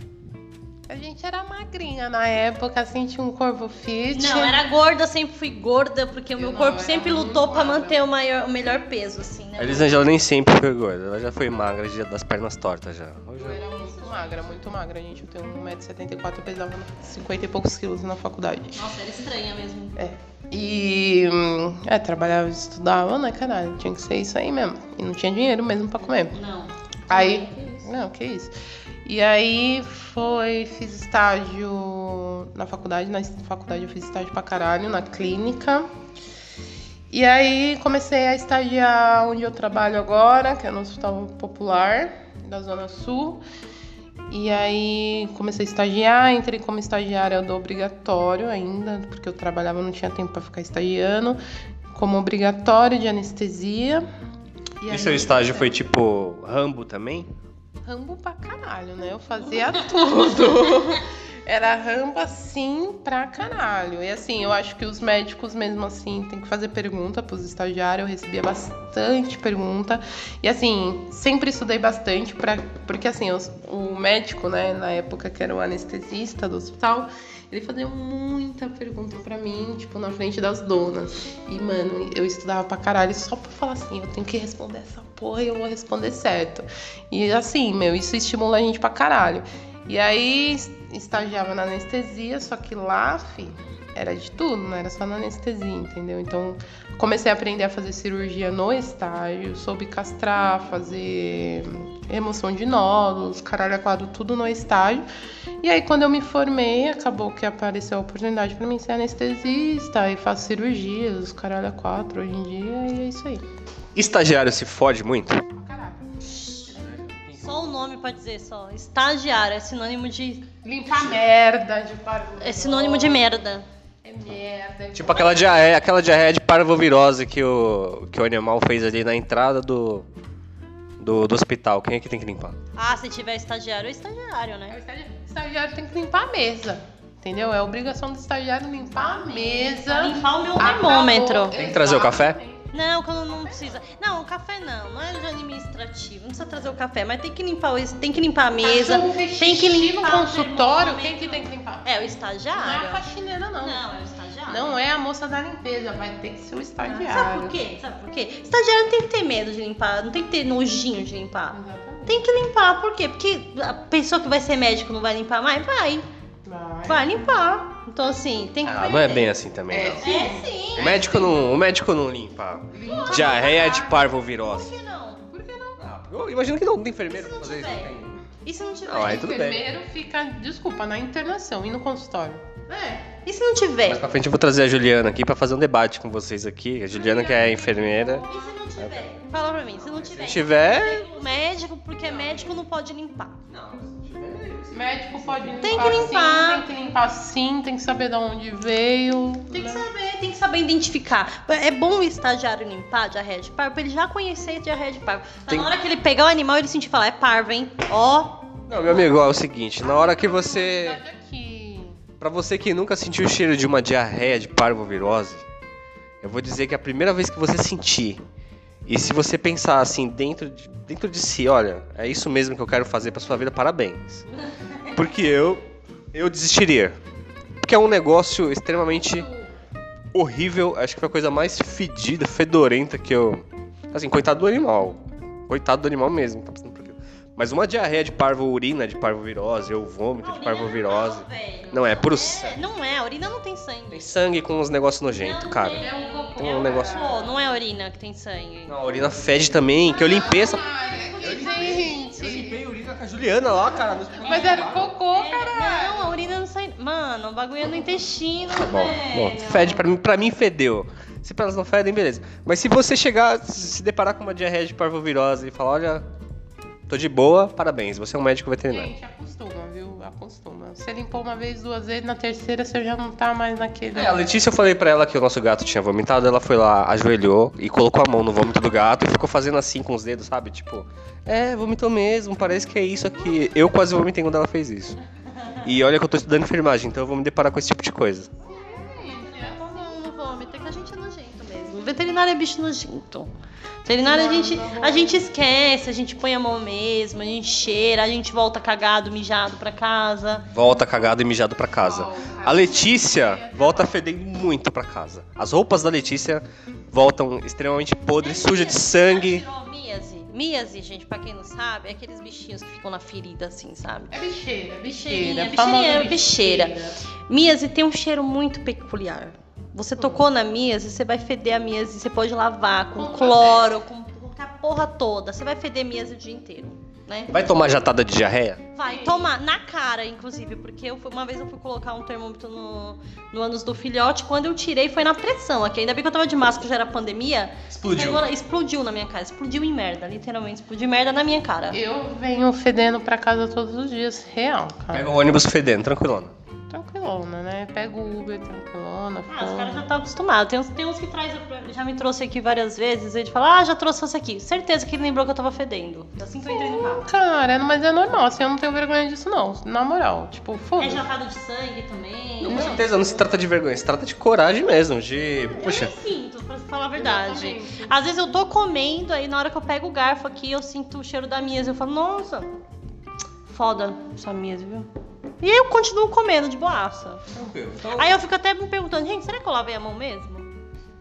A gente era magrinha na época, assim, tinha um corpo fit. Não, era gorda, sempre fui gorda, porque o meu não, corpo sempre lutou pra magra. manter o, maior, o melhor peso, assim, né? A Elisângela nem sempre foi gorda, ela já foi magra, já das pernas tortas já. Hoje Eu era muito magra, muito magra, gente. Eu tenho 1,74m, eu pesava 50 e poucos quilos na faculdade. Nossa, era estranha mesmo. É. E. hum, É, trabalhava e estudava, né, caralho? Tinha que ser isso aí mesmo. E não tinha dinheiro mesmo pra comer. Não. Aí. Que isso? Não, que isso. E aí foi, fiz estágio na faculdade, na faculdade eu fiz estágio pra caralho, na clínica. E aí comecei a estagiar onde eu trabalho agora, que é no Hospital Popular da Zona Sul. E aí comecei a estagiar, entrei como estagiária do obrigatório ainda, porque eu trabalhava, não tinha tempo pra ficar estagiando, como obrigatório de anestesia. E aí- seu estágio foi tipo Rambo também? Rambo pra caralho, né? Eu fazia tudo. Era rambo assim pra caralho. E assim, eu acho que os médicos mesmo assim têm que fazer pergunta pros estagiários. Eu recebia bastante pergunta. E assim, sempre estudei bastante pra, porque assim, o médico, né, na época que era o anestesista do hospital, ele fazia muita pergunta pra mim, tipo, na frente das donas. E, mano, eu estudava pra caralho só pra falar assim, eu tenho que responder essa porra e eu vou responder certo. E assim, meu, isso estimula a gente pra caralho. E aí es- estagiava na anestesia, só que lá, fi, era de tudo, não era só na anestesia, entendeu? Então comecei a aprender a fazer cirurgia no estágio, soube castrar, fazer remoção de nódulos, caralho a quadro, tudo no estágio. E aí quando eu me formei, acabou que apareceu a oportunidade pra mim ser anestesista e faço cirurgias, os caralho a quatro hoje em dia, e é isso aí. Estagiário se fode muito? Caraca. Só o nome pode dizer só. Estagiário é sinônimo de. Limpar merda de parvo. É sinônimo de merda. É merda. Tipo aquela diarreia, aquela diarreia de parvovirose que o, que o animal fez ali na entrada do, do, do hospital. Quem é que tem que limpar? Ah, se tiver estagiário, é estagiário, É, né? O estagi- o estagiário tem que limpar a mesa. Entendeu? É obrigação do estagiário limpar a mesa. Limpar o meu termômetro. Tem que trazer o café? Não, quando não precisa. Não, o café não, não é de administrativo. Não precisa trazer o café, mas tem que limpar o, tem que limpar a mesa. Fez Tem que limpar no o consultório. Quem que tem que limpar? É o Não é a estagiário. faxineira, não. Não, é o estagiário. Não é a moça da limpeza, vai ter que ser o estagiário. Sabe por quê? Sabe por quê? Estagiário não tem que ter medo de limpar, não tem que ter nojinho de limpar. Exatamente. Tem que limpar, por quê? Porque a pessoa que vai ser médico não vai limpar mais? Vai, Vai. vai limpar. Então, assim, tem que. Ah, não é bem assim também. É, não. sim. É sim. O médico não, o médico não limpa diarreia de Por parvovirose. que não? Por que não? Ah, eu imagino que não tem enfermeiro não pra fazer isso. não tem. E se não tiver? Não, aí o tudo bem. enfermeiro fica, desculpa, na internação e no consultório. É. E se não tiver? Mais pra frente eu vou trazer a Juliana aqui pra fazer um debate com vocês aqui. A Juliana que é enfermeira. E se não tiver? Fala pra mim, se não tiver. Se tiver, O médico, porque médico não pode limpar. Médico pode limpar Tem que limpar. sim, tem que limpar sim, tem que saber de onde veio. Tem que né? saber, tem que saber identificar. É bom o estagiário limpar a diarreia de parvo pra ele já conhecer a diarreia de parvo. Tem- Na hora que ele pegar o animal, ele sentir falar, é parvo, hein? Ó, Não, meu amigo, é o seguinte, na hora que você. É Pra você que nunca sentiu o cheiro de uma diarreia de parvovirose, eu vou dizer que a primeira vez que você sentir, e se você pensar assim dentro de, dentro de si, olha, é isso mesmo que eu quero fazer pra sua vida, parabéns. Porque eu eu desistiria. Porque é um negócio extremamente horrível, acho que foi a coisa mais fedida, fedorenta que eu. Assim, coitado do animal. Coitado do animal mesmo, Mas uma diarreia de parvo urina de parvovirose, ou vômito de parvovirose. Não, velho. Não, é puro É, sangue. não é, a urina não tem sangue. Tem sangue com uns negócios nojentos, cara. Tem, É um cocô. Tem um negócio- Pô, não é a urina que tem sangue. Não, a urina fede também, que eu limpei essa. Ai, Eu gente. limpei a urina com a Juliana lá, cara. Mas era cocô, É, caralho. não, a urina não sai. Mano, o bagulho é no intestino, Tá bom, bom, velho. fede pra mim, pra mim fedeu. Se pra elas não fedem, beleza. Mas se você chegar, se deparar com uma diarreia de parvovirose e falar, olha, tô de boa, parabéns, você é um médico veterinário. Gente, acostuma, viu? acostuma. Você limpou uma vez, duas vezes, na terceira você já não tá mais naquele. É, a Letícia, eu falei pra ela que o nosso gato tinha vomitado, ela foi lá, ajoelhou e colocou a mão no vômito do gato e ficou fazendo assim com os dedos, sabe? Tipo, é, vomitou mesmo, parece que é isso aqui. Eu quase vomitei quando ela fez isso. E olha que eu tô estudando enfermagem, então eu vou me deparar com esse tipo de coisa. Não, não vômito, é que a gente é nojento mesmo. Veterinário é bicho nojento. Veterinário a gente, a gente esquece, a gente põe a mão mesmo, a gente cheira, a gente volta cagado, mijado pra casa. Volta cagado e mijado pra casa. A Letícia volta fedendo muito pra casa. As roupas da Letícia voltam extremamente podres, sujas de sangue. Míase. Míase, gente, pra quem não sabe, é aqueles bichinhos que ficam na ferida, assim, sabe? É bicheira, Bicheirinha, bicheira. famosa bicheirinha, bicheira. Míase tem um cheiro muito peculiar. Você tocou na Míase, você vai feder a Míase, você pode lavar com cloro, com, com a porra toda. Você vai feder Míase o dia inteiro, né? Vai tomar jatada de diarreia? Vai tomar na cara, inclusive, porque eu fui- uma vez eu fui colocar um termômetro no, no ânus do filhote, quando eu tirei foi na pressão aqui. Ainda bem que eu tava de máscara, já era pandemia. Explodiu. Pegou- explodiu na minha cara, explodiu em merda, literalmente, explodiu em merda na minha cara. Eu venho fedendo pra casa todos os dias, real, cara. Pega o ônibus fedendo, tranquilona. Tranquilona, né? Pego o Uber, tranquilona. Ah, os foda. caras já estão acostumados. Tem uns, tem uns que traz, já me trouxe aqui várias vezes, ele fala, ah, já trouxe você aqui. Certeza que ele lembrou que eu tava fedendo. Assim que eu entrei no carro. Cara, mas é normal, assim, eu não tenho vergonha disso, não. Na moral, tipo, É foda-se. jatado de sangue também. Com certeza, não se trata de vergonha, se trata de coragem mesmo, de... Puxa, Eu sinto, pra falar a verdade. Exatamente. Às vezes eu tô comendo, aí na hora que eu pego o garfo aqui, eu sinto o cheiro da mias. Eu falo, nossa, foda essa mias, viu? E aí eu continuo comendo de boaça. tranquilo. Então, Aí eu fico até me perguntando, gente, será que eu lavei a mão mesmo?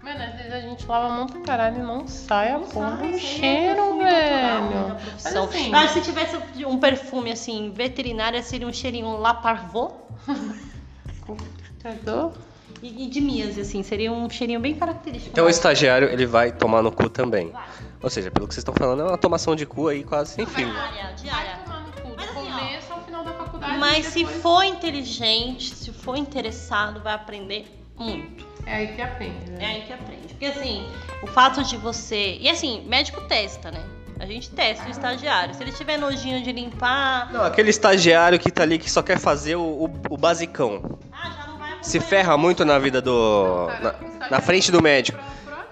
Mano, às vezes a gente lava a mão pra caralho e não sai a porra Sai, do sai, cheiro, né, velho. da Mas assim, Mas se tivesse um perfume assim, veterinária, seria um cheirinho La Parvot entendeu? e e de mias, assim, seria um cheirinho bem característico. então o estagiário, ele vai tomar no cu também. Ou seja, pelo que vocês estão falando, é uma tomação de cu aí quase sem fim. Diária, diária. Faculdade. Mas e se depois- for inteligente, se for interessado, vai aprender muito. É aí que aprende, É né? aí que aprende. Porque assim, o fato de você. E assim, médico testa, né? A gente testa o estagiário. Se ele tiver nojinho de limpar. Não, aquele estagiário que tá ali que só quer fazer o, o, o basicão. Ah, já não vai Se ferra muito na vida do. Na, na frente do médico.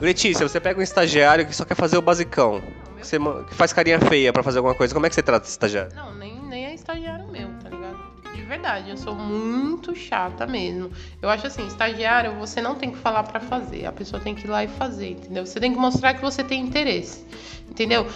Letícia, você pega um estagiário que só quer fazer o basicão. Que, você que faz carinha feia pra fazer alguma coisa. Como é que você trata esse estagiário? Não, nem, nem é estagiário verdade, eu sou muito chata mesmo. Eu acho assim, estagiário, você não tem que falar pra fazer. A pessoa tem que ir lá e fazer, entendeu? Você tem que mostrar que você tem interesse, entendeu?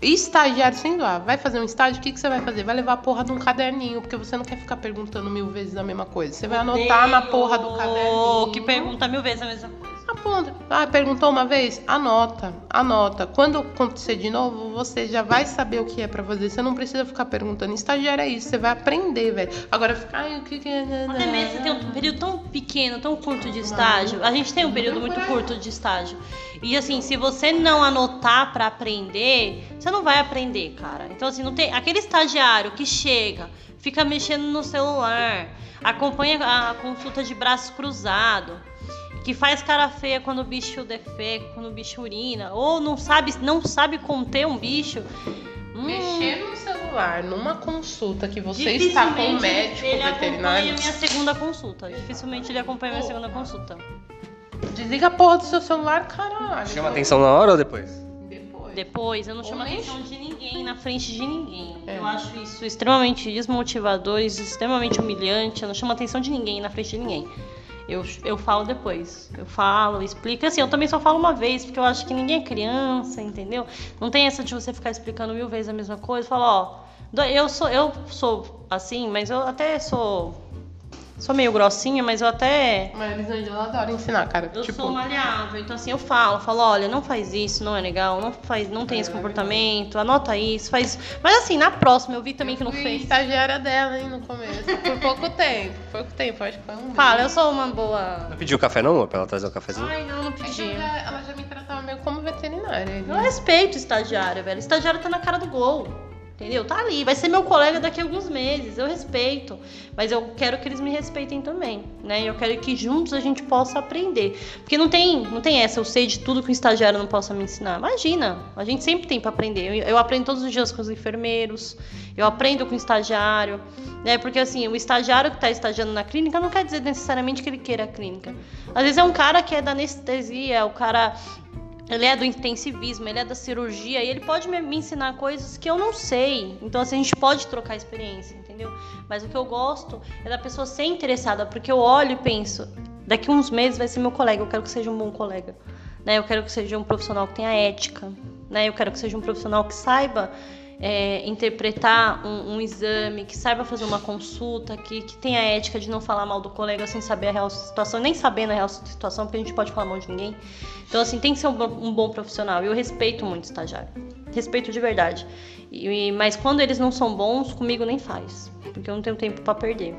Estagiário sem doar, vai fazer um estágio, o que, que você vai fazer? Vai levar a porra de um caderninho, porque você não quer ficar perguntando mil vezes a mesma coisa. Você vai anotar na porra do caderninho. Que pergunta mil vezes a mesma coisa. Aponta. Ah, perguntou uma vez? Anota, anota. Quando acontecer de novo, você já vai saber o que é pra fazer. Você não precisa ficar perguntando. Estagiário é isso, você vai aprender, velho. Agora ficar, ai, o que que é. Até mesmo você tem um período tão pequeno, tão curto de estágio. A gente tem um período muito curto de estágio. E assim, se você não anotar pra aprender, você não vai aprender, cara. Então assim, não tem aquele estagiário que chega, fica mexendo no celular, acompanha a consulta de braço cruzado, que faz cara feia quando o bicho defeca, quando o bicho urina, ou não sabe, não sabe conter um bicho. Hum, Mexer no celular numa consulta que você está com um médico ele acompanha veterinário. minha segunda consulta. Dificilmente ele acompanha minha segunda consulta. Desliga a porra do seu celular, caralho. Chama atenção na hora ou depois? Depois. Depois, eu não Ou chamo atenção de ninguém na frente de ninguém. É. Eu acho isso extremamente desmotivador, isso extremamente humilhante. Eu não chamo atenção de ninguém na frente de ninguém. Eu, eu falo depois. Eu falo, explico. Assim, eu também só falo uma vez, porque eu acho que ninguém é criança, entendeu? Não tem essa de você ficar explicando mil vezes a mesma coisa. Fala, ó, eu sou, eu sou assim, mas eu até sou. Sou meio grossinha, mas eu até. Mas a Elisângela adora ensinar, cara. Eu tipo, sou maleável, então assim, eu falo, falo, olha, não faz isso, não é legal, não faz, não tem esse comportamento, anota isso, faz. Mas assim, na próxima eu vi também que não fui fez. estagiária dela, hein, no começo. Por pouco tempo. Pouco tempo, acho que foi um Fala, eu sou uma boa. Não pediu café não, pra ela trazer um cafezinho? Ai, não, não É pedi. eu já- ela já me tratava meio como veterinária. Eu respeito o estagiário, velho. O estagiário tá na cara do gol. Entendeu? Tá ali, vai ser meu colega daqui a alguns meses, eu respeito, mas eu quero que eles me respeitem também, né? Eu quero que juntos a gente possa aprender. Porque não tem, não tem essa, eu sei de tudo que o estagiário não possa me ensinar. Imagina, a gente sempre tem para aprender. Eu, eu aprendo todos os dias com os enfermeiros, eu aprendo com o estagiário, né? Porque assim, o estagiário que está estagiando na clínica não quer dizer necessariamente que ele queira a clínica. Às vezes é um cara que é da anestesia, é o cara ele é do intensivismo, ele é da cirurgia e ele pode me, ensinar coisas que eu não sei. Então, assim, a gente pode trocar experiência, entendeu? Mas o que eu gosto é da pessoa ser interessada, porque eu olho e penso, daqui uns meses vai ser meu colega, eu quero que seja um bom colega. Né? Eu quero que seja um profissional que tenha ética, né? Eu quero que seja um profissional que saiba é, interpretar um, um, exame, que saiba fazer uma consulta, que, que tenha a ética de não falar mal do colega sem saber a real situação, nem sabendo a real situação, porque a gente pode falar mal de ninguém. Então, assim, tem que ser um, um bom profissional. Eu respeito muito o estagiário. Respeito de verdade. E, mas quando eles não são bons, comigo nem faz. Porque eu não tenho tempo para perder.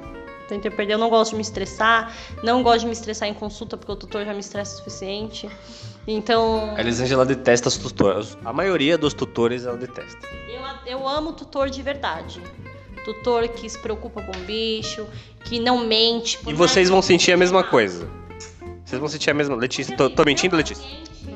Tenho tempo perder. Eu não gosto de me estressar. Não gosto de me estressar em consulta, porque o tutor já me estressa o suficiente. Então. A Elisângela detesta os tutores. A maioria dos tutores ela detesta. Eu, eu amo tutor de verdade. Tutor que se preocupa com o bicho, que não mente. E vocês vão sentir a mesma coisa. Vocês vão sentir a mesma. Letícia, tô, tô mentindo, Letícia?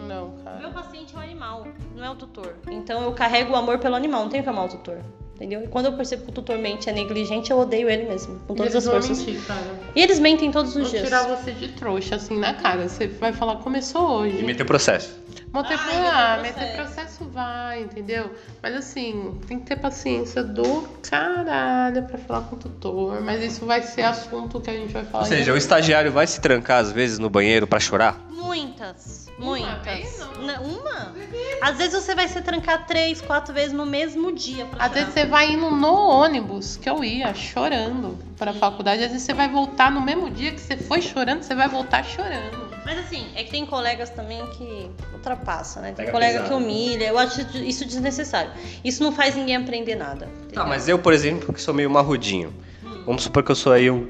Não, cara. Meu paciente é um animal, não é o tutor. Então eu carrego o amor pelo animal, não tenho que amar o tutor. Entendeu? E quando eu percebo que o tutor mente é negligente, eu odeio ele mesmo, com todas as forças. Mentir, cara. E eles mentem todos os Vou dias. tirar você de trouxa, assim, na cara. Você vai falar, começou hoje. E meter processo. Meter, ah, meter processo vai, entendeu? Mas assim, tem que ter paciência do caralho pra falar com o tutor. Mas isso vai ser assunto que a gente vai falar. Ou seja, o estagiário vai se trancar às vezes no banheiro pra chorar? Muitas. Muitas. Uma, uma? Às vezes você vai se trancar três, quatro vezes no mesmo dia. Às vezes você vai indo no ônibus, que eu ia, chorando para a faculdade. Às vezes você vai voltar no mesmo dia que você foi chorando, você vai voltar chorando. Mas assim, é que tem colegas também que ultrapassam, né? Tem Pega colega pesado. que humilha. Eu acho isso desnecessário. Isso não faz ninguém aprender nada. Tá, mas eu, por exemplo, que sou meio marrudinho. Vamos supor que eu sou aí um.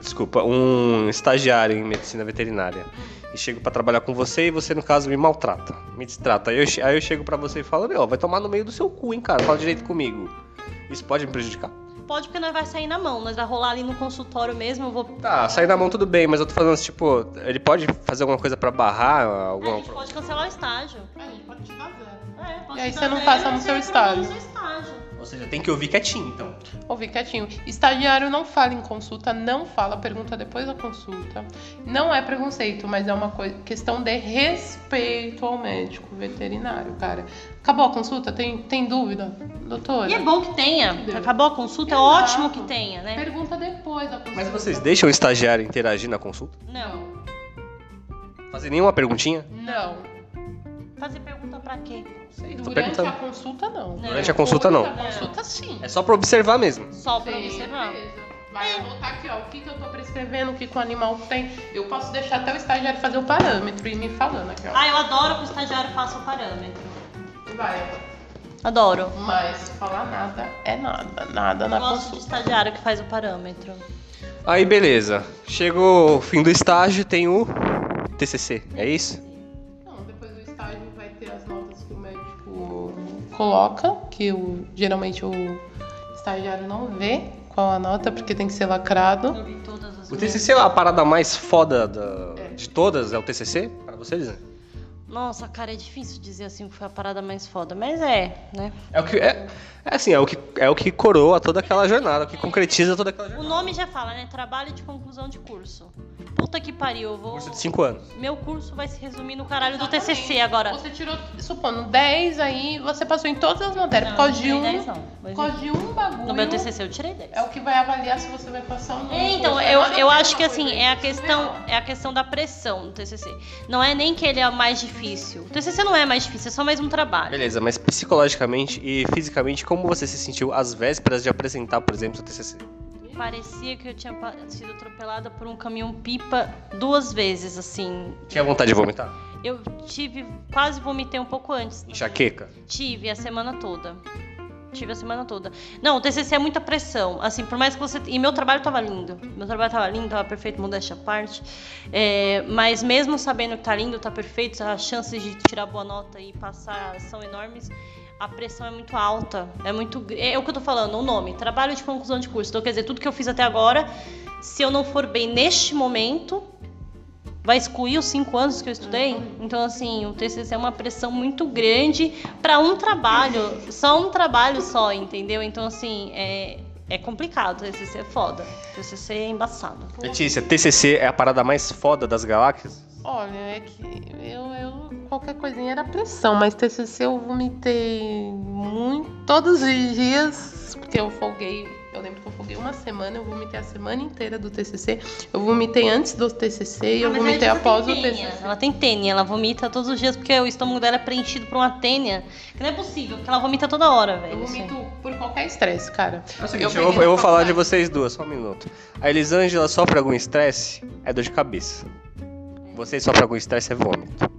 Desculpa, um estagiário em medicina veterinária e chego para trabalhar com você e você, no caso, me maltrata, me distrata. Aí eu, aí eu chego para você e falo, meu, vai tomar no meio do seu cu, hein, cara, fala direito comigo. Isso pode me prejudicar? Pode, porque nós vai sair na mão, nós vai rolar ali no consultório mesmo, eu vou... Tá, sair na mão tudo bem, mas eu tô falando, tipo, ele pode fazer alguma coisa para barrar alguma... É, a gente pode cancelar o estágio. É, gente pode te dar zero. É, pode e aí você não passa no seu estágio. No seu estágio. Ou seja, tem que ouvir quietinho, então. Ouvir quietinho. Estagiário não fala em consulta, não fala, pergunta depois da consulta. Não é preconceito, mas é uma questão de respeito ao médico veterinário, cara. Acabou a consulta? Tem, tem dúvida, doutora? E é bom que tenha. Entendeu? Acabou a consulta, Exato. é ótimo que tenha, né? Pergunta depois da consulta. Mas vocês deixam o estagiário interagir na consulta? Não. Fazer nenhuma perguntinha? Não. Fazer pergunta pra quê? Sei, durante a consulta, não. Durante a consulta, não. Durante a consulta, sim. É só pra observar mesmo. Só pra sim, observar. Beleza. Vai anotar aqui, ó, o que, que eu tô prescrevendo, o que, que o animal tem. Eu posso deixar até o estagiário fazer o parâmetro e me falando aqui, ó. Ah, eu adoro que o estagiário faça o parâmetro. Vai. Adoro. Mas falar nada é nada, nada na Gosto consulta. de estagiário que faz o parâmetro. Aí beleza. Chegou o fim do estágio, tem o TCC, é isso? Coloca, que o, geralmente o estagiário não vê qual a nota, porque tem que ser lacrado. Eu vi todas as o TCC é a parada mais foda da, é. de todas? É o TCC? Para vocês? Nossa, cara, é difícil dizer assim que foi a parada mais foda, mas é, né? É o que é, é assim, é o que é o que coroa toda aquela jornada, o que concretiza toda aquela jornada. O nome já fala, né? Trabalho de conclusão de curso. Puta que pariu, eu vou Curso de 5 anos. Meu curso vai se resumir no caralho do TCC agora. Você tirou, supondo, 10 aí, você passou em todas as matérias não, por causa de um, 10 não. por causa de um bagulho. No meu TCC eu tirei 10. É o que vai avaliar se você vai passar ou não. É, então, eu, eu acho que assim, é a questão, é a questão da pressão do TCC. Não é nem que ele é o mais difícil. O TCC não é mais difícil, é só mais um trabalho. Beleza, mas psicologicamente e fisicamente, como você se sentiu às vésperas de apresentar, por exemplo, o TCC? Parecia que eu tinha sido atropelada por um caminhão pipa duas vezes, assim. Tinha vontade de vomitar? Eu tive, quase vomitei um pouco antes. Enxaqueca? Tive a semana toda. Tive a semana toda. Não, o TCC é muita pressão. Assim, por mais que você. E meu trabalho tava lindo. Meu trabalho tava lindo, tava perfeito, modéstia à parte. É, mas mesmo sabendo que tá lindo, tá perfeito, as chances de tirar boa nota e passar são enormes. a pressão é muito alta. É muito. É o que eu tô falando, o nome. Trabalho de conclusão de curso. Então, quer dizer, tudo que eu fiz até agora, se eu não for bem neste momento, vai excluir os cinco anos que eu estudei. Então, assim, o TCC é uma pressão muito grande para um trabalho, só um trabalho só, entendeu? Então, assim, é, é complicado. O TCC é foda. O TCC é embaçado. Letícia, TCC é a parada mais foda das galáxias? Olha, é que eu, eu qualquer coisinha era pressão, mas TCC eu vomitei muito, todos os dias, porque eu folguei. Eu lembro que eu folguei uma semana, eu vomitei a semana inteira do TCC. Eu vomitei antes do TCC e eu Ah, a vomitei Letícia após o. TCC. Ela tem tênia, ela vomita todos os dias porque o estômago dela é preenchido por uma tênia. Que não é possível, porque ela vomita toda hora, velho. Eu assim. vomito por qualquer estresse, cara. É o seguinte, eu, vou, eu vou falar de vocês duas, só um minuto. A Elisângela sofre algum estresse, é dor de cabeça. Vocês sofrem algum estresse, é vômito.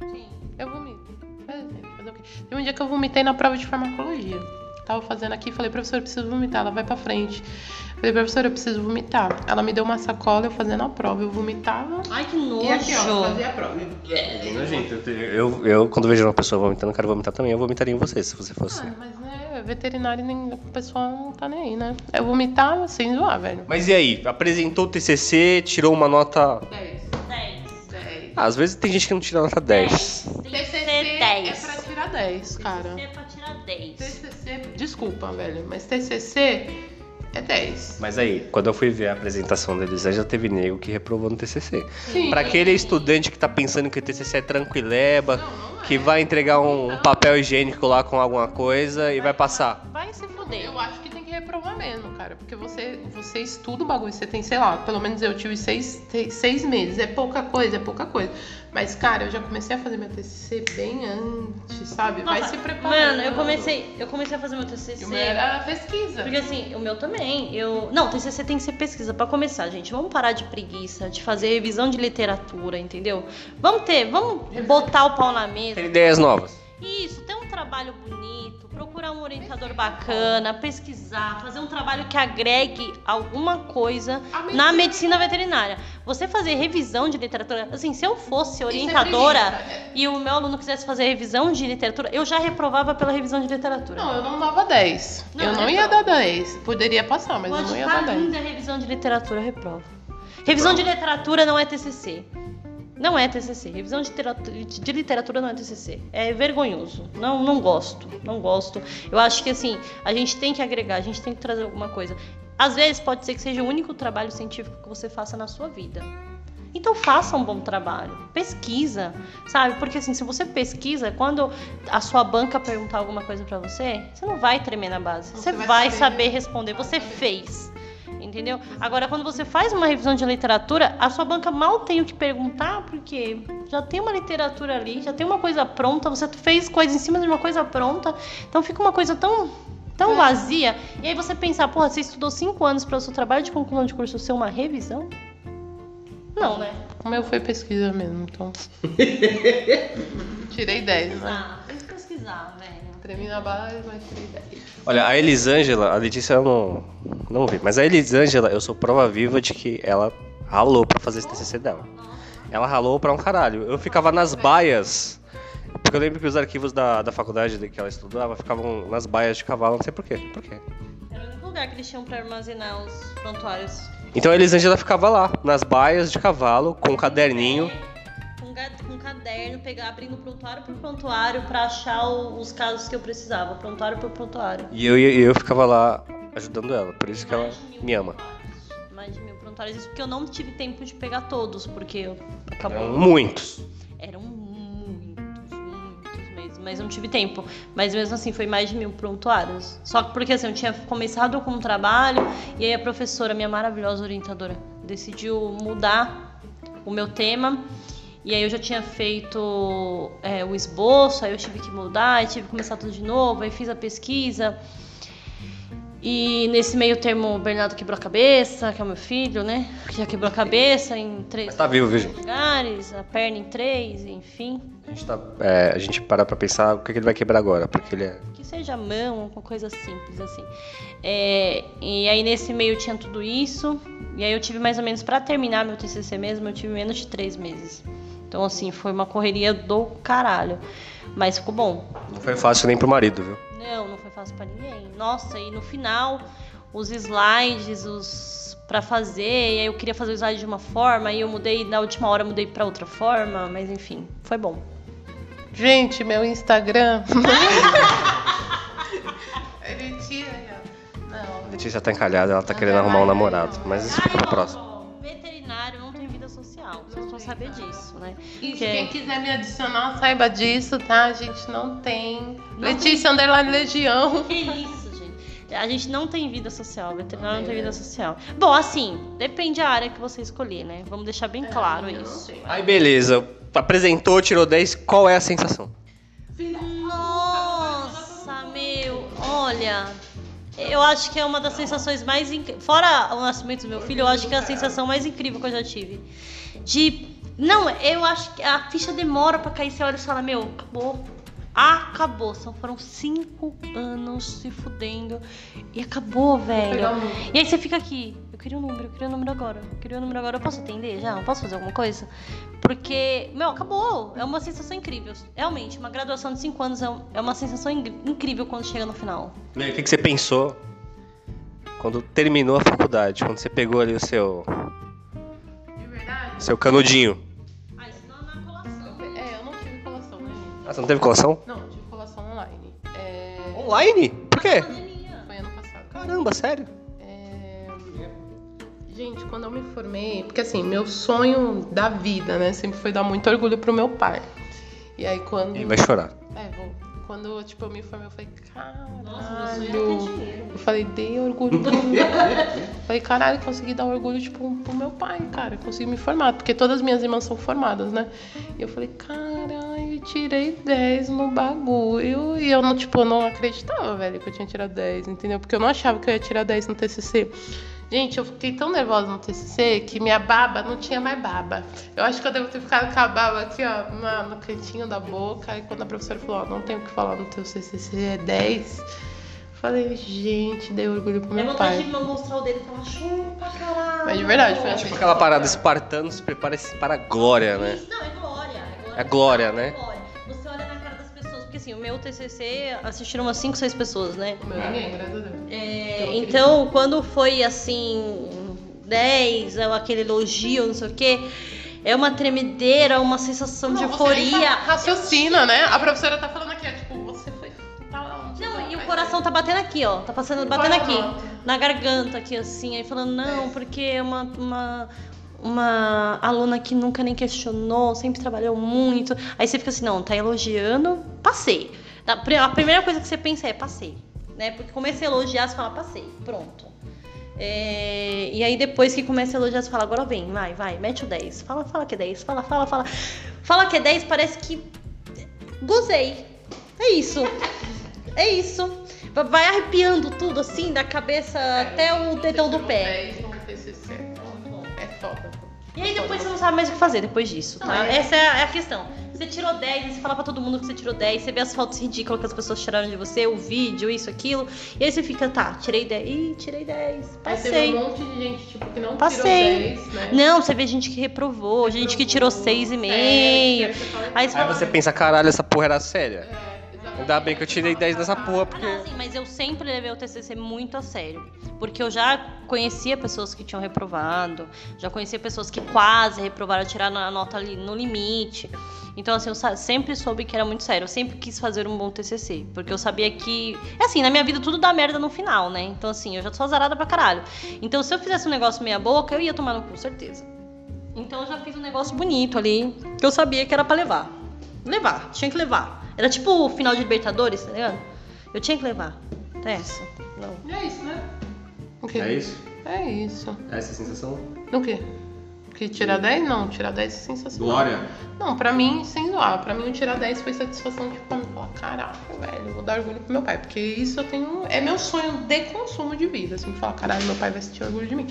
Sim. Eu vomito. É, fazer o quê? Tem um dia que eu vomitei na prova de farmacologia. Tava fazendo aqui, falei, professora, eu preciso vomitar. Ela vai pra frente. Falei, professora, eu preciso vomitar. Ela me deu uma sacola, eu fazendo a prova. Eu vomitava. Ai, que nojo. E aqui, ó, fazia a prova. Gente, eu, eu, quando vejo uma pessoa vomitando, eu quero vomitar também. Eu vomitaria em você, se você fosse. Ah, mas né, veterinário, nem, o pessoal não tá nem aí, né? Eu vomitava sem zoar, velho. Mas e aí? Apresentou o TCC, tirou uma nota... 10. 10. 10. Ah, às vezes tem gente que não tira nota 10. Tem que TCC 10, cara. TCC é pra tirar 10. TCC, desculpa, velho, mas TCC é 10. Mas aí, quando eu fui ver a apresentação da Elisângela, teve nego que reprovou no TCC. Sim. Pra aquele estudante que tá pensando que o TCC é tranquileba, Não, não é. que vai entregar um, um papel higiênico lá com alguma coisa e vai passar. Vai se fuder. Eu acho que tem que reprovar mesmo, cara. Porque você, você estuda o bagulho, você tem, sei lá, pelo menos eu tive seis, seis meses. É pouca coisa, é pouca coisa. Mas, cara, eu já comecei a fazer meu TCC bem antes, sabe? Vai Nossa, se preparando. Mano, eu comecei, eu comecei a fazer meu TCC. O meu era pesquisa. Porque assim, o meu também, eu... Não, TCC tem que ser pesquisa. Pra começar, gente, vamos parar de preguiça, de fazer revisão de literatura, entendeu? Vamos ter, vamos botar o pau na mesa. Tem ideias novas. Isso, ter um trabalho bonito, procurar um orientador bacana, pesquisar, fazer um trabalho que agregue alguma coisa A na medicina veterinária. Você fazer revisão de literatura, assim, se eu fosse orientadora Isso é e o meu aluno quisesse fazer revisão de literatura, eu já reprovava pela revisão de literatura. Não, eu não dava 10. Não, eu não eu ia dar reprovo. 10. Poderia passar, mas eu Pode não ia dar 10. linda a revisão de literatura, eu reprovo. Revisão de literatura não é TCC. Não é TCC. Revisão de literatura, de literatura não é TCC. É vergonhoso. Não, não gosto. Não gosto. Eu acho que assim, a gente tem que agregar, a gente tem que trazer alguma coisa. Às vezes pode ser que seja o único trabalho científico que você faça na sua vida. Então faça um bom trabalho, pesquisa, sabe? Porque assim, se você pesquisa, quando a sua banca perguntar alguma coisa pra você, você não vai tremer na base. Você, Você vai vai saber. saber responder. Você fez. Entendeu? Agora, quando você faz uma revisão de literatura, a sua banca mal tem o que perguntar, porque já tem uma literatura ali, já tem uma coisa pronta, você fez coisa em cima de uma coisa pronta, então fica uma coisa tão, tão É. vazia. E aí você pensar, porra, você estudou cinco anos para o seu trabalho de conclusão de curso ser uma revisão? Não, né? O meu foi pesquisa mesmo, então. Tirei 10, né? Ah, tem que pesquisar. Tremi na base, mas tirei 10. Olha, a Elisângela, a Letícia eu não, não vi, mas a Elisângela, eu sou prova viva de que ela ralou pra fazer esse TCC dela. Ela ralou pra um caralho. Eu ficava nas baias, porque eu lembro que os arquivos da, da faculdade que ela estudava ficavam nas baias de cavalo, não sei porquê. Por quê? Era o único lugar que eles tinham pra armazenar os prontuários. Então a Elisângela ficava lá, nas baias de cavalo, com um caderninho. Com, com caderno, pegar, abrindo prontuário por prontuário pra achar o- os casos que eu precisava, prontuário por prontuário. E eu, e eu ficava lá ajudando ela, por isso que ela Mais me ama. Mais de mil prontuários. Isso porque eu não tive tempo de pegar todos, porque eu acabou. Eram muitos. Eram muitos, muitos mesmo, mas eu não tive tempo. Mas mesmo assim, foi mais de mil prontuários. Só que porque assim, eu tinha começado com um trabalho e aí a professora, minha maravilhosa orientadora, decidiu mudar o meu tema. E aí eu já tinha feito é, o esboço, aí eu tive que mudar, aí tive que começar tudo de novo, aí fiz a pesquisa. E nesse meio termo o Bernardo quebrou a cabeça, que é o meu filho, né? Que já quebrou a cabeça em três tá vivo, lugares, a perna em três, enfim. A gente, tá, é, a gente para pra pensar o que, que ele vai quebrar agora, porque ele é. Que seja a mão, uma coisa simples assim. É, e aí nesse meio tinha tudo isso. E aí eu tive mais ou menos, pra terminar meu TCC mesmo, eu tive menos de três meses. Então, assim, foi uma correria do caralho. Mas ficou bom. Não foi fácil nem pro marido, viu? Não, não foi fácil pra ninguém. Nossa, e no final, os slides, os para fazer, e aí eu queria fazer o slide de uma forma, e eu mudei, na última hora mudei para outra forma, mas enfim, foi bom. Gente, meu Instagram. Ele tira. Não. A Letícia tá encalhada, ela tá querendo arrumar um namorado. Mas isso fica pra próxima. Veterinário tem social, vocês vão saber disso, né? E Porque- quem quiser me adicionar, saiba disso, tá? A gente não tem. Não Letícia Underline Legião. Que isso, gente. A gente não tem vida social, veterinário não tem vida social. Bom, assim, depende da área que você escolher, né? Vamos deixar bem claro eu não isso. sei. Aí beleza, apresentou, tirou 10, qual é a sensação? Nossa, meu, olha. Eu acho que é uma das sensações mais incríveis. Fora o nascimento do meu filho, eu acho que é a sensação mais incrível que eu já tive. De. Não, eu acho que a ficha demora pra cair. Você olha e fala: Meu, acabou. Acabou. São, foram cinco anos se fudendo. E acabou, velho. E aí você fica aqui, eu queria um número, eu queria um número agora, eu queria um número agora, eu posso atender já? Eu posso fazer alguma coisa? Porque, meu, acabou. É uma sensação incrível. Realmente, uma graduação de cinco anos é é uma sensação in- incrível quando chega no final. E aí, o que, que você pensou quando terminou a faculdade? Quando você pegou ali o seu? Seu canudinho? Ah, isso não é na colação. É, eu não tive colação, né? Ah, você não teve colação? Não, eu tive colação online. É... Online? Por quê? Foi ano passado. Caramba, sério? É, Gente, quando eu me formei, porque assim, meu sonho da vida, né, sempre foi dar muito orgulho pro meu pai. E aí quando. Ele vai chorar. É, vou. Quando tipo, eu me formei, eu falei, Nossa, caralho. dinheiro. Eu falei, dei orgulho pro meu Falei, caralho, consegui dar orgulho, tipo, pro meu pai, cara. Consegui me formar, porque todas as minhas irmãs são formadas, né? E eu falei, caralho, tirei 10 no bagulho. E eu não, tipo, eu não acreditava, velho, que eu tinha tirado 10, entendeu? Porque eu não achava que eu ia tirar 10 no TCC. Gente, eu fiquei tão nervosa no TCC que minha baba não tinha mais baba. Eu acho que eu devo ter ficado com a baba aqui, ó, na- no cantinho da boca. E quando a professora falou, ó, não tem o que falar no teu TCC, é 10. Falei, gente, dei orgulho pro É meu vontade pai. de mostrar o dedo e falar, chupa, caralho. Mas de verdade, foi assim. Tipo aquela parada espartanos, prepare-se para a glória, né? Isso, não, é glória. É glória, né? glória. Porque assim, o meu TCC assistiram umas 5, 6 pessoas, né? O meu ninguém, graças a Deus. É, Então, quando foi assim, 10, é aquele elogio, não sei o quê, é uma tremedeira, uma sensação de Não, nem euforia. tá- Raciocina, né? A professora tá falando aqui, ó, tipo, você foi. Tá, Não, e o coração tá batendo aqui, ó. Tá passando, batendo aqui. É? Na garganta, aqui, assim. Aí falando, não, porque é uma, uma, uma aluna que nunca nem questionou, sempre trabalhou muito. Aí você fica assim, não, tá elogiando, passei. A pri- a primeira coisa que você pensa é, passei. Né? Porque começa a elogiar, você fala, passei, pronto. É, e aí depois que começa a elogiar, você fala, agora vem, vai, vai, mete o 10. Fala, fala que é 10, fala, fala, fala. Fala que é 10, parece que gozei. É isso. É isso. Vai arrepiando tudo assim, da cabeça até o dedão do pé. 10 E aí depois você não sabe mais o que fazer depois disso, tá? Não, é. Essa é a, é a questão. Você tirou 10, aí você fala pra todo mundo que você tirou 10, você vê as fotos ridículas que as pessoas tiraram de você, o vídeo, isso, aquilo. E aí você fica, tá, tirei 10. Ih, tirei 10. Aí você vê Passei. um monte de gente, tipo, que não Passei. tirou 10, né? Não, você vê gente que reprovou, gente que tirou 6,5. Aí você Aí fala, você pensa, caralho, essa porra era séria. É. Ainda bem que eu tirei 10 nessa porra, porque. Não, sim, mas eu sempre levei o TCC muito a sério. Porque eu já conhecia pessoas que tinham reprovado, já conhecia pessoas que quase reprovaram, tiraram a nota ali no limite. Então, assim, eu sempre soube que era muito sério. Eu sempre quis fazer um bom TCC. Porque eu sabia que. É assim, na minha vida tudo dá merda no final, né? Então, assim, eu já sou azarada pra caralho. Então, se eu fizesse um negócio meia-boca, eu ia tomar no cu, certeza. Então, eu já fiz um negócio bonito ali, que eu sabia que era pra levar. Levar, tinha que levar. Era tipo o final de Libertadores, tá ligado? Eu tinha que levar. É essa. Não. E é isso, né? O quê? É isso? É isso. Essa é a sensação? O quê? Que tirar 10? Não, tirar 10 é sensacional. Glória. Não, pra mim, sem zoar, pra mim o tirar 10 foi satisfação, tipo, pra mim falar, caraca, velho, eu vou dar orgulho pro meu pai. Porque isso eu tenho. É meu sonho de consumo de vida, assim, falar, caralho, meu pai vai sentir orgulho de mim.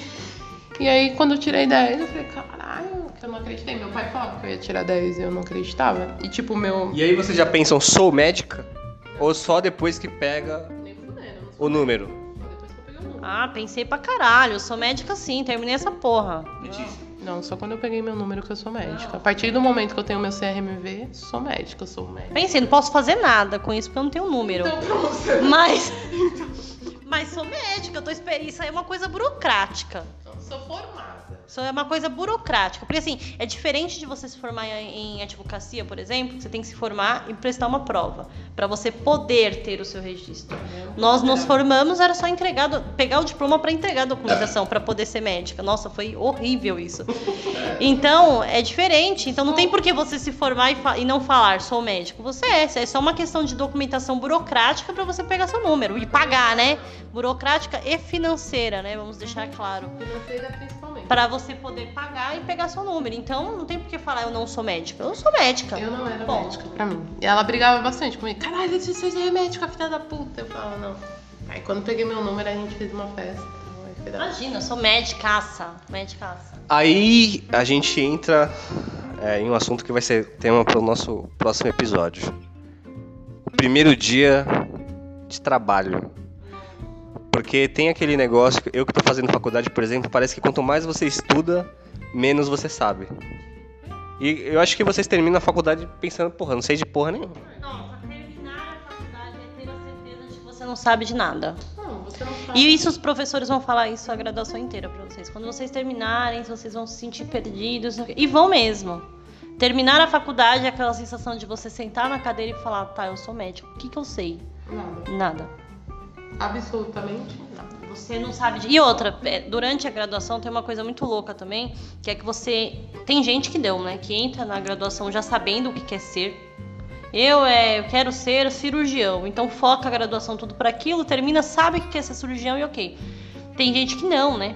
E aí, quando eu tirei 10, eu falei, caralho, que eu não acreditei. Meu pai falava que eu ia tirar 10 e eu não acreditava. E tipo, meu. E aí vocês já pensam, sou médica? Ou só depois que pega Nem fudendo, não o número? Só depois que eu peguei o número. Ah, pensei pra caralho. Eu sou médica sim, terminei essa porra. Letícia. Não, só quando eu peguei meu número que eu sou médica. A partir do momento que eu tenho meu CRMV, sou médica, eu sou médica. Pensei, não posso fazer nada com isso porque eu não tenho número. Então, pra você. Mas. Mas sou médica, eu tô esperando. Isso aí é uma coisa burocrática. Sou formada. Isso é uma coisa burocrática. Porque, assim, é diferente de você se formar em advocacia, por exemplo, que você tem que se formar e prestar uma prova. para você poder ter o seu registro. Nós nos formamos, era só entregar, pegar o diploma para entregar a documentação, para poder ser médica. Nossa, foi horrível isso. Então, é diferente. Então, não tem por que você se formar e, fa- e não falar, sou médico. Você é. É só uma questão de documentação burocrática para você pegar seu número e pagar, né? Burocrática e financeira, né? Vamos deixar claro Financeira principalmente. para você poder pagar e pegar seu número. Então, não tem por que falar eu não sou médica. Eu sou médica. Eu não era Bom. médica pra mim. E ela brigava bastante comigo. Caralho, você é médica, filha da puta. Eu falava, não. Aí quando peguei meu número, a gente fez uma festa. Imagina, eu sou médicaça. Médicaça. Aí a gente entra é, em um assunto que vai ser tema para o nosso próximo episódio. O primeiro dia de trabalho. Porque tem aquele negócio, que- eu que tô fazendo faculdade, por exemplo, parece que quanto mais você estuda, menos você sabe. E eu acho que vocês terminam a faculdade pensando, porra, não sei de porra nenhuma. Nossa, terminar a faculdade é ter a certeza de que você não sabe de nada. Não, você não sabe. E isso os professores vão falar isso a graduação inteira pra vocês. Quando vocês terminarem, vocês vão se sentir perdidos. E vão mesmo. Terminar a faculdade é aquela sensação de você sentar na cadeira e falar, tá, eu sou médico. O que, que eu sei? Nada. Nada. Absolutamente nada. Você não sabe. De... E outra, é, durante a graduação tem uma coisa muito louca também, que é que você. Tem gente que deu, né? Que entra na graduação já sabendo o que quer ser. Eu, é, eu quero ser cirurgião, então foca a graduação tudo para aquilo, termina, sabe que quer ser cirurgião e ok. Tem gente que não, né?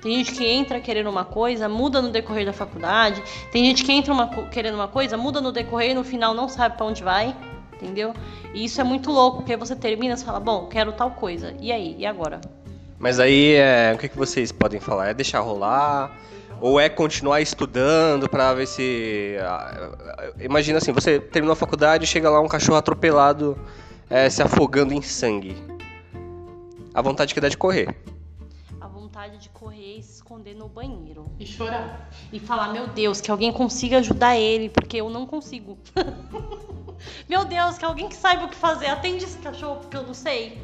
Tem gente que entra querendo uma coisa, muda no decorrer da faculdade. Tem gente que entra uma querendo uma coisa, muda no decorrer e no final não sabe para onde vai, entendeu? E isso é muito louco, porque você termina e fala, bom, quero tal coisa. E aí? E agora? Mas aí, é, o que, que vocês podem falar? É deixar rolar? Ou é continuar estudando pra ver se. Imagina assim, você terminou a faculdade e chega lá um cachorro atropelado é, se afogando em sangue. A vontade que dá de correr. a vontade de correr e se esconder no banheiro. E chorar. E falar, meu Deus, que alguém consiga ajudar ele, porque eu não consigo. meu Deus, que alguém que saiba o que fazer, atende esse cachorro, porque eu não sei.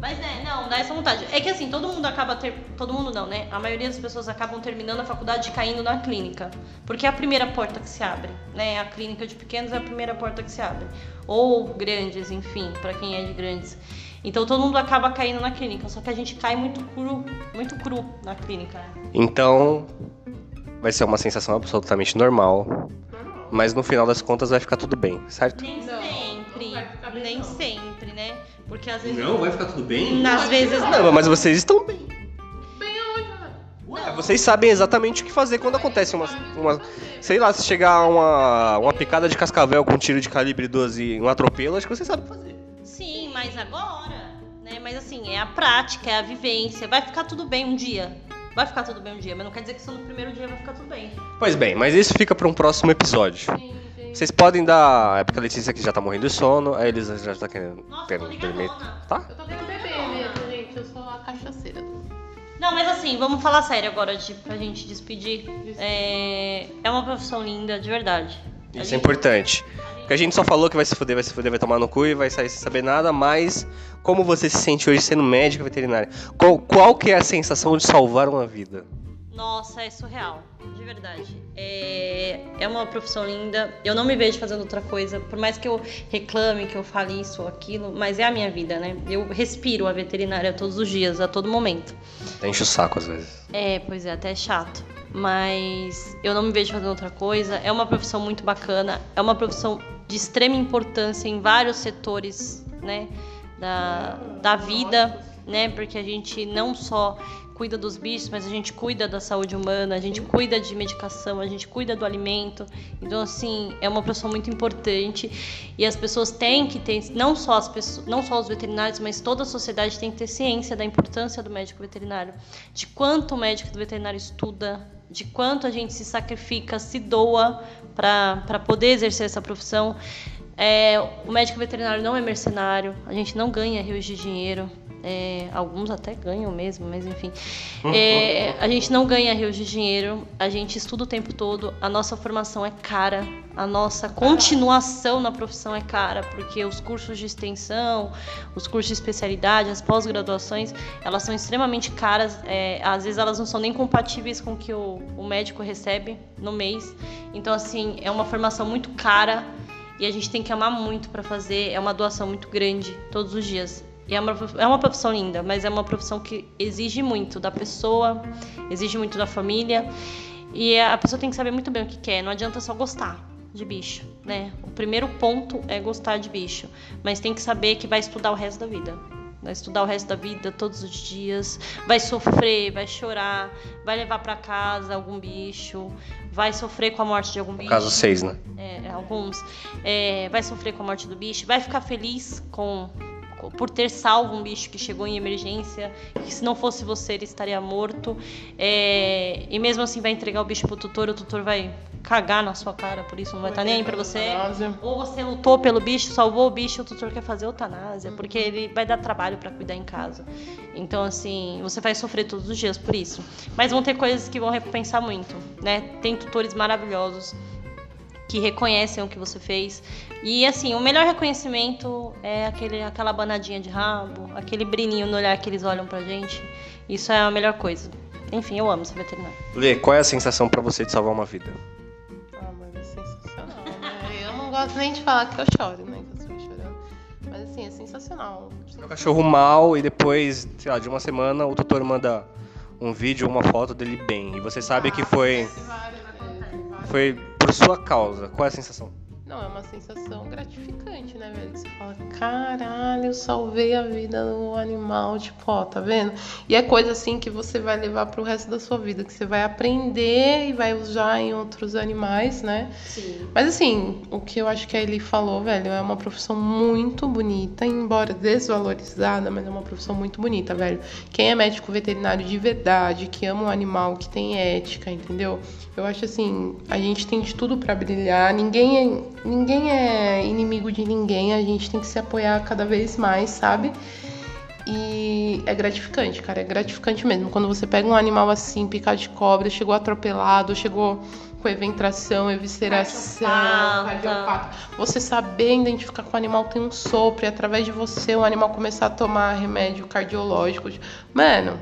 Mas é, não, dá essa vontade. É que assim, todo mundo acaba ter. Todo mundo não, né? A maioria das pessoas acabam terminando a faculdade e caindo na clínica. Porque é a primeira porta que se abre, né? A clínica de pequenos é a primeira porta que se abre. Ou grandes, enfim, pra quem é de grandes. Então todo mundo acaba caindo na clínica, só que a gente cai muito cru, muito cru na clínica. né? Então, vai ser uma sensação absolutamente normal. Mas no final das contas vai ficar tudo bem, certo? Nem Não, sempre, não bem, nem não. sempre, né? Porque às vezes. vai ficar tudo bem? Às vezes Não, mas vocês estão bem. Bem aonde? Ué, vocês sabem exatamente o que fazer quando acontece uma. uma sei lá, se chegar uma, uma picada de cascavel com um tiro de calibre 12 e um atropelo, acho que vocês sabem fazer. Sim, mas agora, né? Mas assim, é a prática, é a vivência. Vai ficar tudo bem um dia. Vai ficar tudo bem um dia, mas não quer dizer que só no primeiro dia vai ficar tudo bem. Pois bem, mas isso fica para um próximo episódio. Sim, gente. Vocês podem dar. É porque a Letícia aqui já tá morrendo de sono, a Elisa já tá querendo, Nossa, querendo dormir. Tá? Eu tô querendo beber mesmo, gente. Eu sou a cachaceira. Não, mas assim, vamos falar sério agora de, pra gente despedir. É, é uma profissão linda, de verdade. Isso é gente- importante. Porque a gente só falou que vai se fuder, vai se fuder, vai tomar no cu e vai sair sem saber nada, mas como você se sente hoje sendo médica veterinária? Qual, qual que é a sensação de salvar uma vida? Nossa, é surreal, de verdade. É, é uma profissão linda. Eu não me vejo fazendo outra coisa, por mais que eu reclame, que eu fale isso ou aquilo, mas é a minha vida, né? Eu respiro a veterinária todos os dias, a todo momento. Enche o saco às vezes. É, pois é, até é chato. Mas eu não me vejo fazendo outra coisa. É uma profissão muito bacana. É uma profissão de extrema importância em vários setores, né? Da, da vida, né? Porque a gente não só cuida dos bichos, mas a gente cuida da saúde humana, a gente cuida de medicação, a gente cuida do alimento. Então, assim, é uma profissão muito importante e as pessoas têm que ter, não só as pessoas, não só os veterinários, mas toda a sociedade tem que ter ciência da importância do médico veterinário, de quanto o médico veterinário estuda, de quanto a gente se sacrifica, se doa para poder exercer essa profissão. É, o médico veterinário não é mercenário, a gente não ganha rios de dinheiro. É, alguns até ganham mesmo, mas enfim. É, a gente não ganha rios de dinheiro, a gente estuda o tempo todo, a nossa formação é cara, a nossa continuação na profissão é cara, porque os cursos de extensão, os cursos de especialidade, as pós-graduações, elas são extremamente caras, é, às vezes elas não são nem compatíveis com o que o, o médico recebe no mês. Então, assim, é uma formação muito cara e a gente tem que amar muito para fazer, é uma doação muito grande todos os dias. E é uma, é uma profissão linda, mas é uma profissão que exige muito da pessoa, exige muito da família. E a pessoa tem que saber muito bem o que quer, não adianta só gostar de bicho, né? O primeiro ponto é gostar de bicho, mas tem que saber que vai estudar o resto da vida. Vai estudar o resto da vida, todos os dias, vai sofrer, vai chorar, vai levar para casa algum bicho, vai sofrer com a morte de algum bicho. Caso 6, né? É, alguns. É, vai sofrer com a morte do bicho, vai ficar feliz com por ter salvo um bicho que chegou em emergência, que se não fosse você ele estaria morto. É, e mesmo assim vai entregar o bicho pro tutor, o tutor vai cagar na sua cara, por isso não vai estar tá nem aí pra você. Ou você lutou pelo bicho, salvou o bicho, o tutor quer fazer eutanásia, uhum. porque ele vai dar trabalho para cuidar em casa. Então, assim, você vai sofrer todos os dias por isso. Mas vão ter coisas que vão recompensar muito, né? Tem tutores maravilhosos que reconhecem o que você fez. E assim, o melhor reconhecimento é aquele, aquela banadinha de rabo, aquele brilhinho no olhar que eles olham pra gente. Isso é a melhor coisa. Enfim, eu amo ser veterinário. Lê, qual é a sensação para você de salvar uma vida? Ah, mas é sensacional, né? Eu não gosto nem de falar que eu choro, né? Que eu estou chorando. Mas assim, é sensacional. O cachorro mal e depois, sei lá, de uma semana o tutor manda um vídeo ou uma foto dele bem. E você sabe ah, que foi. Foi por sua causa. Qual é a sensação? Não, é uma sensação gratificante, né, velho? Você fala, caralho, eu salvei a vida do animal, tipo, ó, tá vendo? E é coisa assim que você vai levar pro resto da sua vida, que você vai aprender e vai usar em outros animais, né? Sim. Mas assim, o que eu acho que ele falou, velho, é uma profissão muito bonita, embora desvalorizada, mas é uma profissão muito bonita, velho. Quem é médico veterinário de verdade, que ama um animal, que tem ética, entendeu? Eu acho assim, a gente tem de tudo para brilhar, ninguém é ninguém é inimigo de ninguém, a gente tem que se apoiar cada vez mais, sabe? E é gratificante, cara, é gratificante mesmo. Quando você pega um animal assim, picado de cobra, chegou atropelado, chegou com evisceração, evisceração, cardiopata. Você saber identificar que o animal tem um sopro e através de você o animal começar a tomar remédio cardiológico. Mano,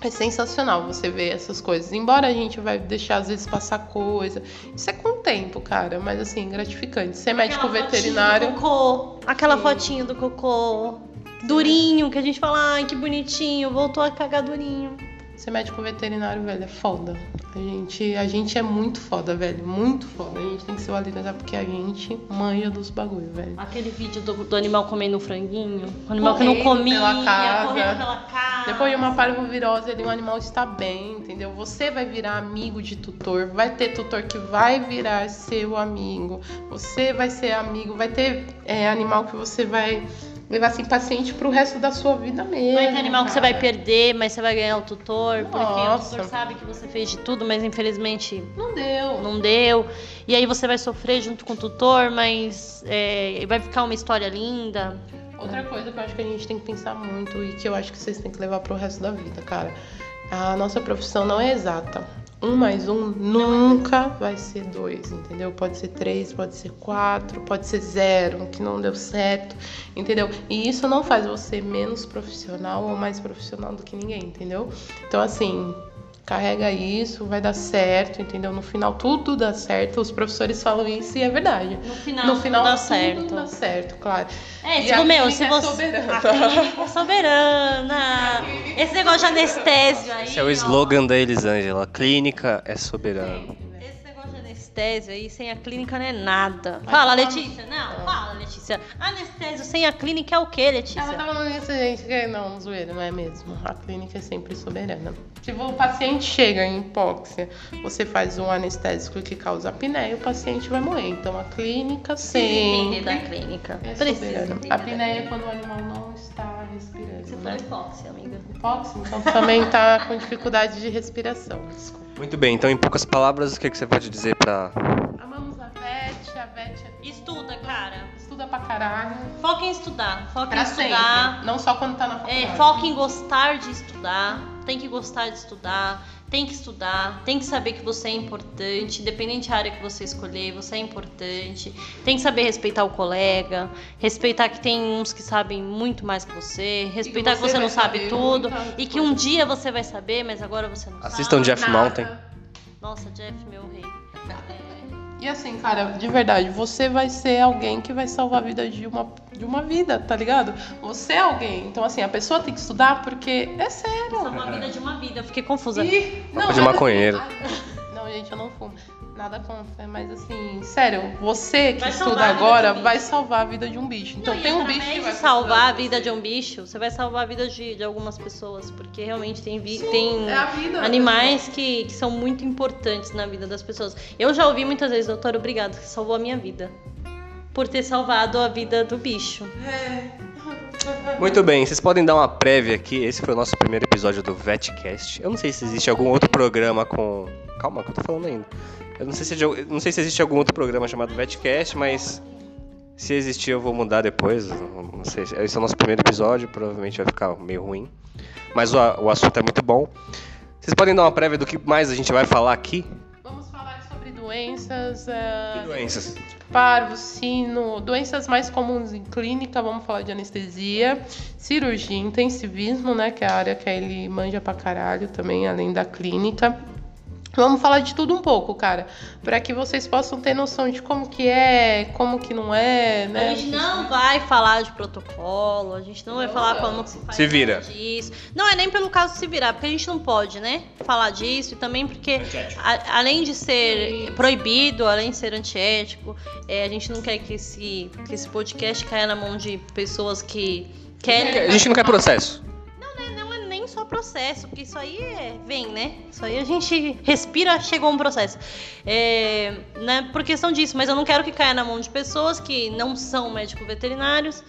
é sensacional você ver essas coisas. Embora a gente vai deixar às vezes passar coisa. Isso é com o tempo, cara. Mas assim, gratificante. Ser médico aquela veterinário. Do cocô, aquela Sim. fotinho do cocô. Durinho, que a gente fala, ai, que bonitinho, voltou a cagar durinho. Ser médico veterinário, velho, é foda. A gente, a gente é muito foda, velho. Muito foda. A gente tem que se valorizar porque a gente manja dos bagulho, velho. Aquele vídeo do, do animal comendo franguinho. O animal correndo que não comia, pela casa. pela casa. Depois de uma parvovirose ali, o animal está bem, entendeu? Você vai virar amigo de tutor. Vai ter tutor que vai virar seu amigo. Você vai ser amigo. Vai ter é, animal que você vai levar assim paciente pro resto da sua vida mesmo. Vai ter animal cara. que você vai perder, mas você vai ganhar o tutor, Nossa. porque o tutor sabe que você fez de tudo, mas infelizmente não deu. Não deu. E aí você vai sofrer junto com o tutor, mas é, vai ficar uma história linda. Outra coisa que eu acho que a gente tem que pensar muito e que eu acho que vocês têm que levar pro resto da vida, cara. A nossa profissão não é exata um mais um nunca vai ser dois, entendeu? Pode ser três, pode ser quatro, pode ser zero, que não deu certo, entendeu? E isso não faz você menos profissional ou mais profissional do que ninguém, entendeu? Então, assim, carrega isso, vai dar certo, entendeu? No final tudo dá certo. Os professores falam isso e é verdade. No final, no final tudo dá certo. Tudo dá certo, claro. É, tipo, meu, se é você. Soberana. A clínica é soberana. Esse negócio de anestésio aí. Esse é o slogan da Elisângela. A clínica é soberana anestésio aí sem a clínica não é nada. Fala, Letícia. Não, fala, Letícia. Anestésio sem a clínica é o quê, Letícia? Ela tá falando isso, gente. Não, zoeira, não é mesmo. A clínica é sempre soberana. Se o paciente chega em hipóxia, você faz um anestésico que causa apneia, o paciente vai morrer. Então a clínica sempre. da clínica. É Precisa. A apneia é quando o animal não está respirando. Você né? falou hipóxia, amiga. Hipóxia, então também tá com dificuldade de respiração. Desculpa. Muito bem, então em poucas palavras, o que, é que você pode dizer para Amamos a Vete, a Vete é... Estuda, cara. Estuda estuda pra caralho. Foca em estudar. Foca Pra em estudar. sempre. Não só quando tá na faculdade. É, foca em gostar de estudar. Tem que gostar de estudar. Tem que estudar. Tem que saber que você é importante. Independente da área que você escolher, você é importante. Tem que saber respeitar o colega. Respeitar que tem uns que sabem muito mais que você. Respeitar que você você, vai não sabe tudo. E que um dia você vai saber, mas agora você não Assistam sabe. Jeff Nada. Mountain. Nossa, Jeff, meu rei. E assim, cara, de verdade, você vai ser alguém que vai salvar a vida de uma, de uma vida, tá ligado? Você é alguém. Então, assim, a pessoa tem que estudar porque é sério. Salvar a vida de uma vida. Fiquei confusa. E, Papo de maconheiro. assim, não, gente, eu não fumo. Nada contra, mas assim, sério, você que Vai estuda agora um vai salvar a vida de um bicho. Então Não, tem um bicho que vai de salvar a vida você. de um bicho, você vai salvar a vida de, de algumas pessoas, porque realmente tem, vi, tem É vida. animais que, que são muito importantes na vida das pessoas. Eu já ouvi muitas vezes, doutor, obrigado, que salvou a minha vida. Por ter salvado a vida do bicho. Muito bem, vocês podem dar uma prévia aqui. Esse foi o nosso primeiro episódio do VetCast. Eu não sei se existe algum outro programa com. Calma, que eu tô falando ainda. Eu não sei se, eu não sei se existe algum outro programa chamado VetCast, mas se existir eu vou mudar depois. Não sei. Esse é o nosso primeiro episódio, provavelmente vai ficar meio ruim. Mas o, o assunto é muito bom. Vocês podem dar uma prévia do que mais a gente vai falar aqui? Vamos falar sobre doenças, é, Que doenças? parvo, sino, doenças mais comuns em clínica, vamos falar de anestesia, cirurgia, intensivismo, né, que é a área que ele manja pra caralho também, além da clínica. Vamos falar de tudo um pouco, cara, para que vocês possam ter noção de como que é, como que não é, né? A gente não vai falar de protocolo, a gente não vai Não, falar não. como que se faz Se vira. disso. Não é nem pelo caso de se virar, porque a gente não pode, né, falar disso e também porque a- além de ser proibido, além de ser antiético, é, a gente não quer que esse, que esse podcast caia na mão de pessoas que querem. A gente não quer processo. Processo, porque isso aí é, vem, né? Isso aí a gente respira, chegou um processo. É, né, por questão disso, mas eu não quero que caia na mão de pessoas que não são médicos veterinários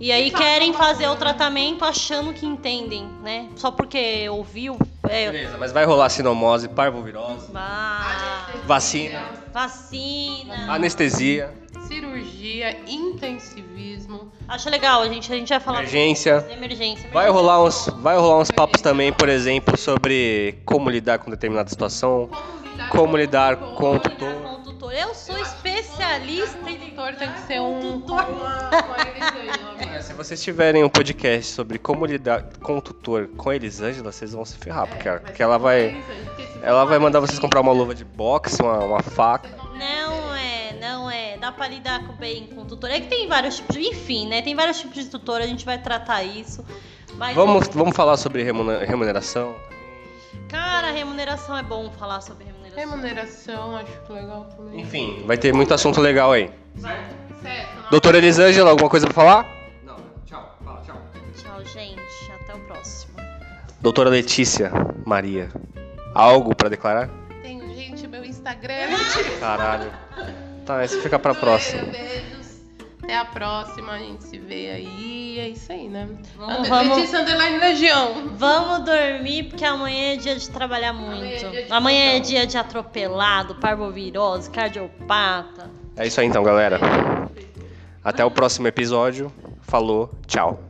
e aí E querem fazer o tratamento achando que entendem, né? Só porque ouviu. É, Beleza, mas vai rolar sinomose, parvovirose, vá, vacina, vacina. anestesia, cirurgia, intensivismo. Acho legal, a gente, a gente vai falar emergência. emergência. Vai rolar uns, vai rolar uns papos também, por exemplo, sobre como lidar com determinada situação, como lidar com o Como lidar tutor. com o tutor. Eu sou especialista em Tutor tem que ser um Tutor. É, Se vocês tiverem um podcast sobre como lidar com o tutor com a Elisângela, vocês vão se ferrar, porque, É, porque ela vai, ela vai mandar vocês comprar uma luva de boxe, uma, uma faca. Não não é. Dá pra lidar com bem com o tutor. É que tem vários tipos de. Enfim, né? Tem vários tipos de tutor, a gente vai tratar isso. Mas, Vamos, vamos falar sobre remune- remuneração. Cara, remuneração é bom falar sobre remuneração. Remuneração, acho legal também. Enfim, vai ter muito assunto legal aí. Certo, Doutora Elisângela, alguma coisa pra falar? Não, tchau, fala, tchau. Tchau, gente. Até o próximo. Doutora Letícia Maria, algo pra declarar? Tenho, gente, meu Instagram. Caralho. Tá, isso fica pra próxima. Beijos. Até a próxima, a gente se vê aí. É isso aí, né? Vamos, vamos. Letícia Underline Legião. Vamos dormir, porque amanhã é dia de trabalhar muito. Amanhã é dia de Amanhã é dia de atropelado, parvovirose, cardiopata. É isso aí então, galera. Até o próximo episódio. Falou, tchau.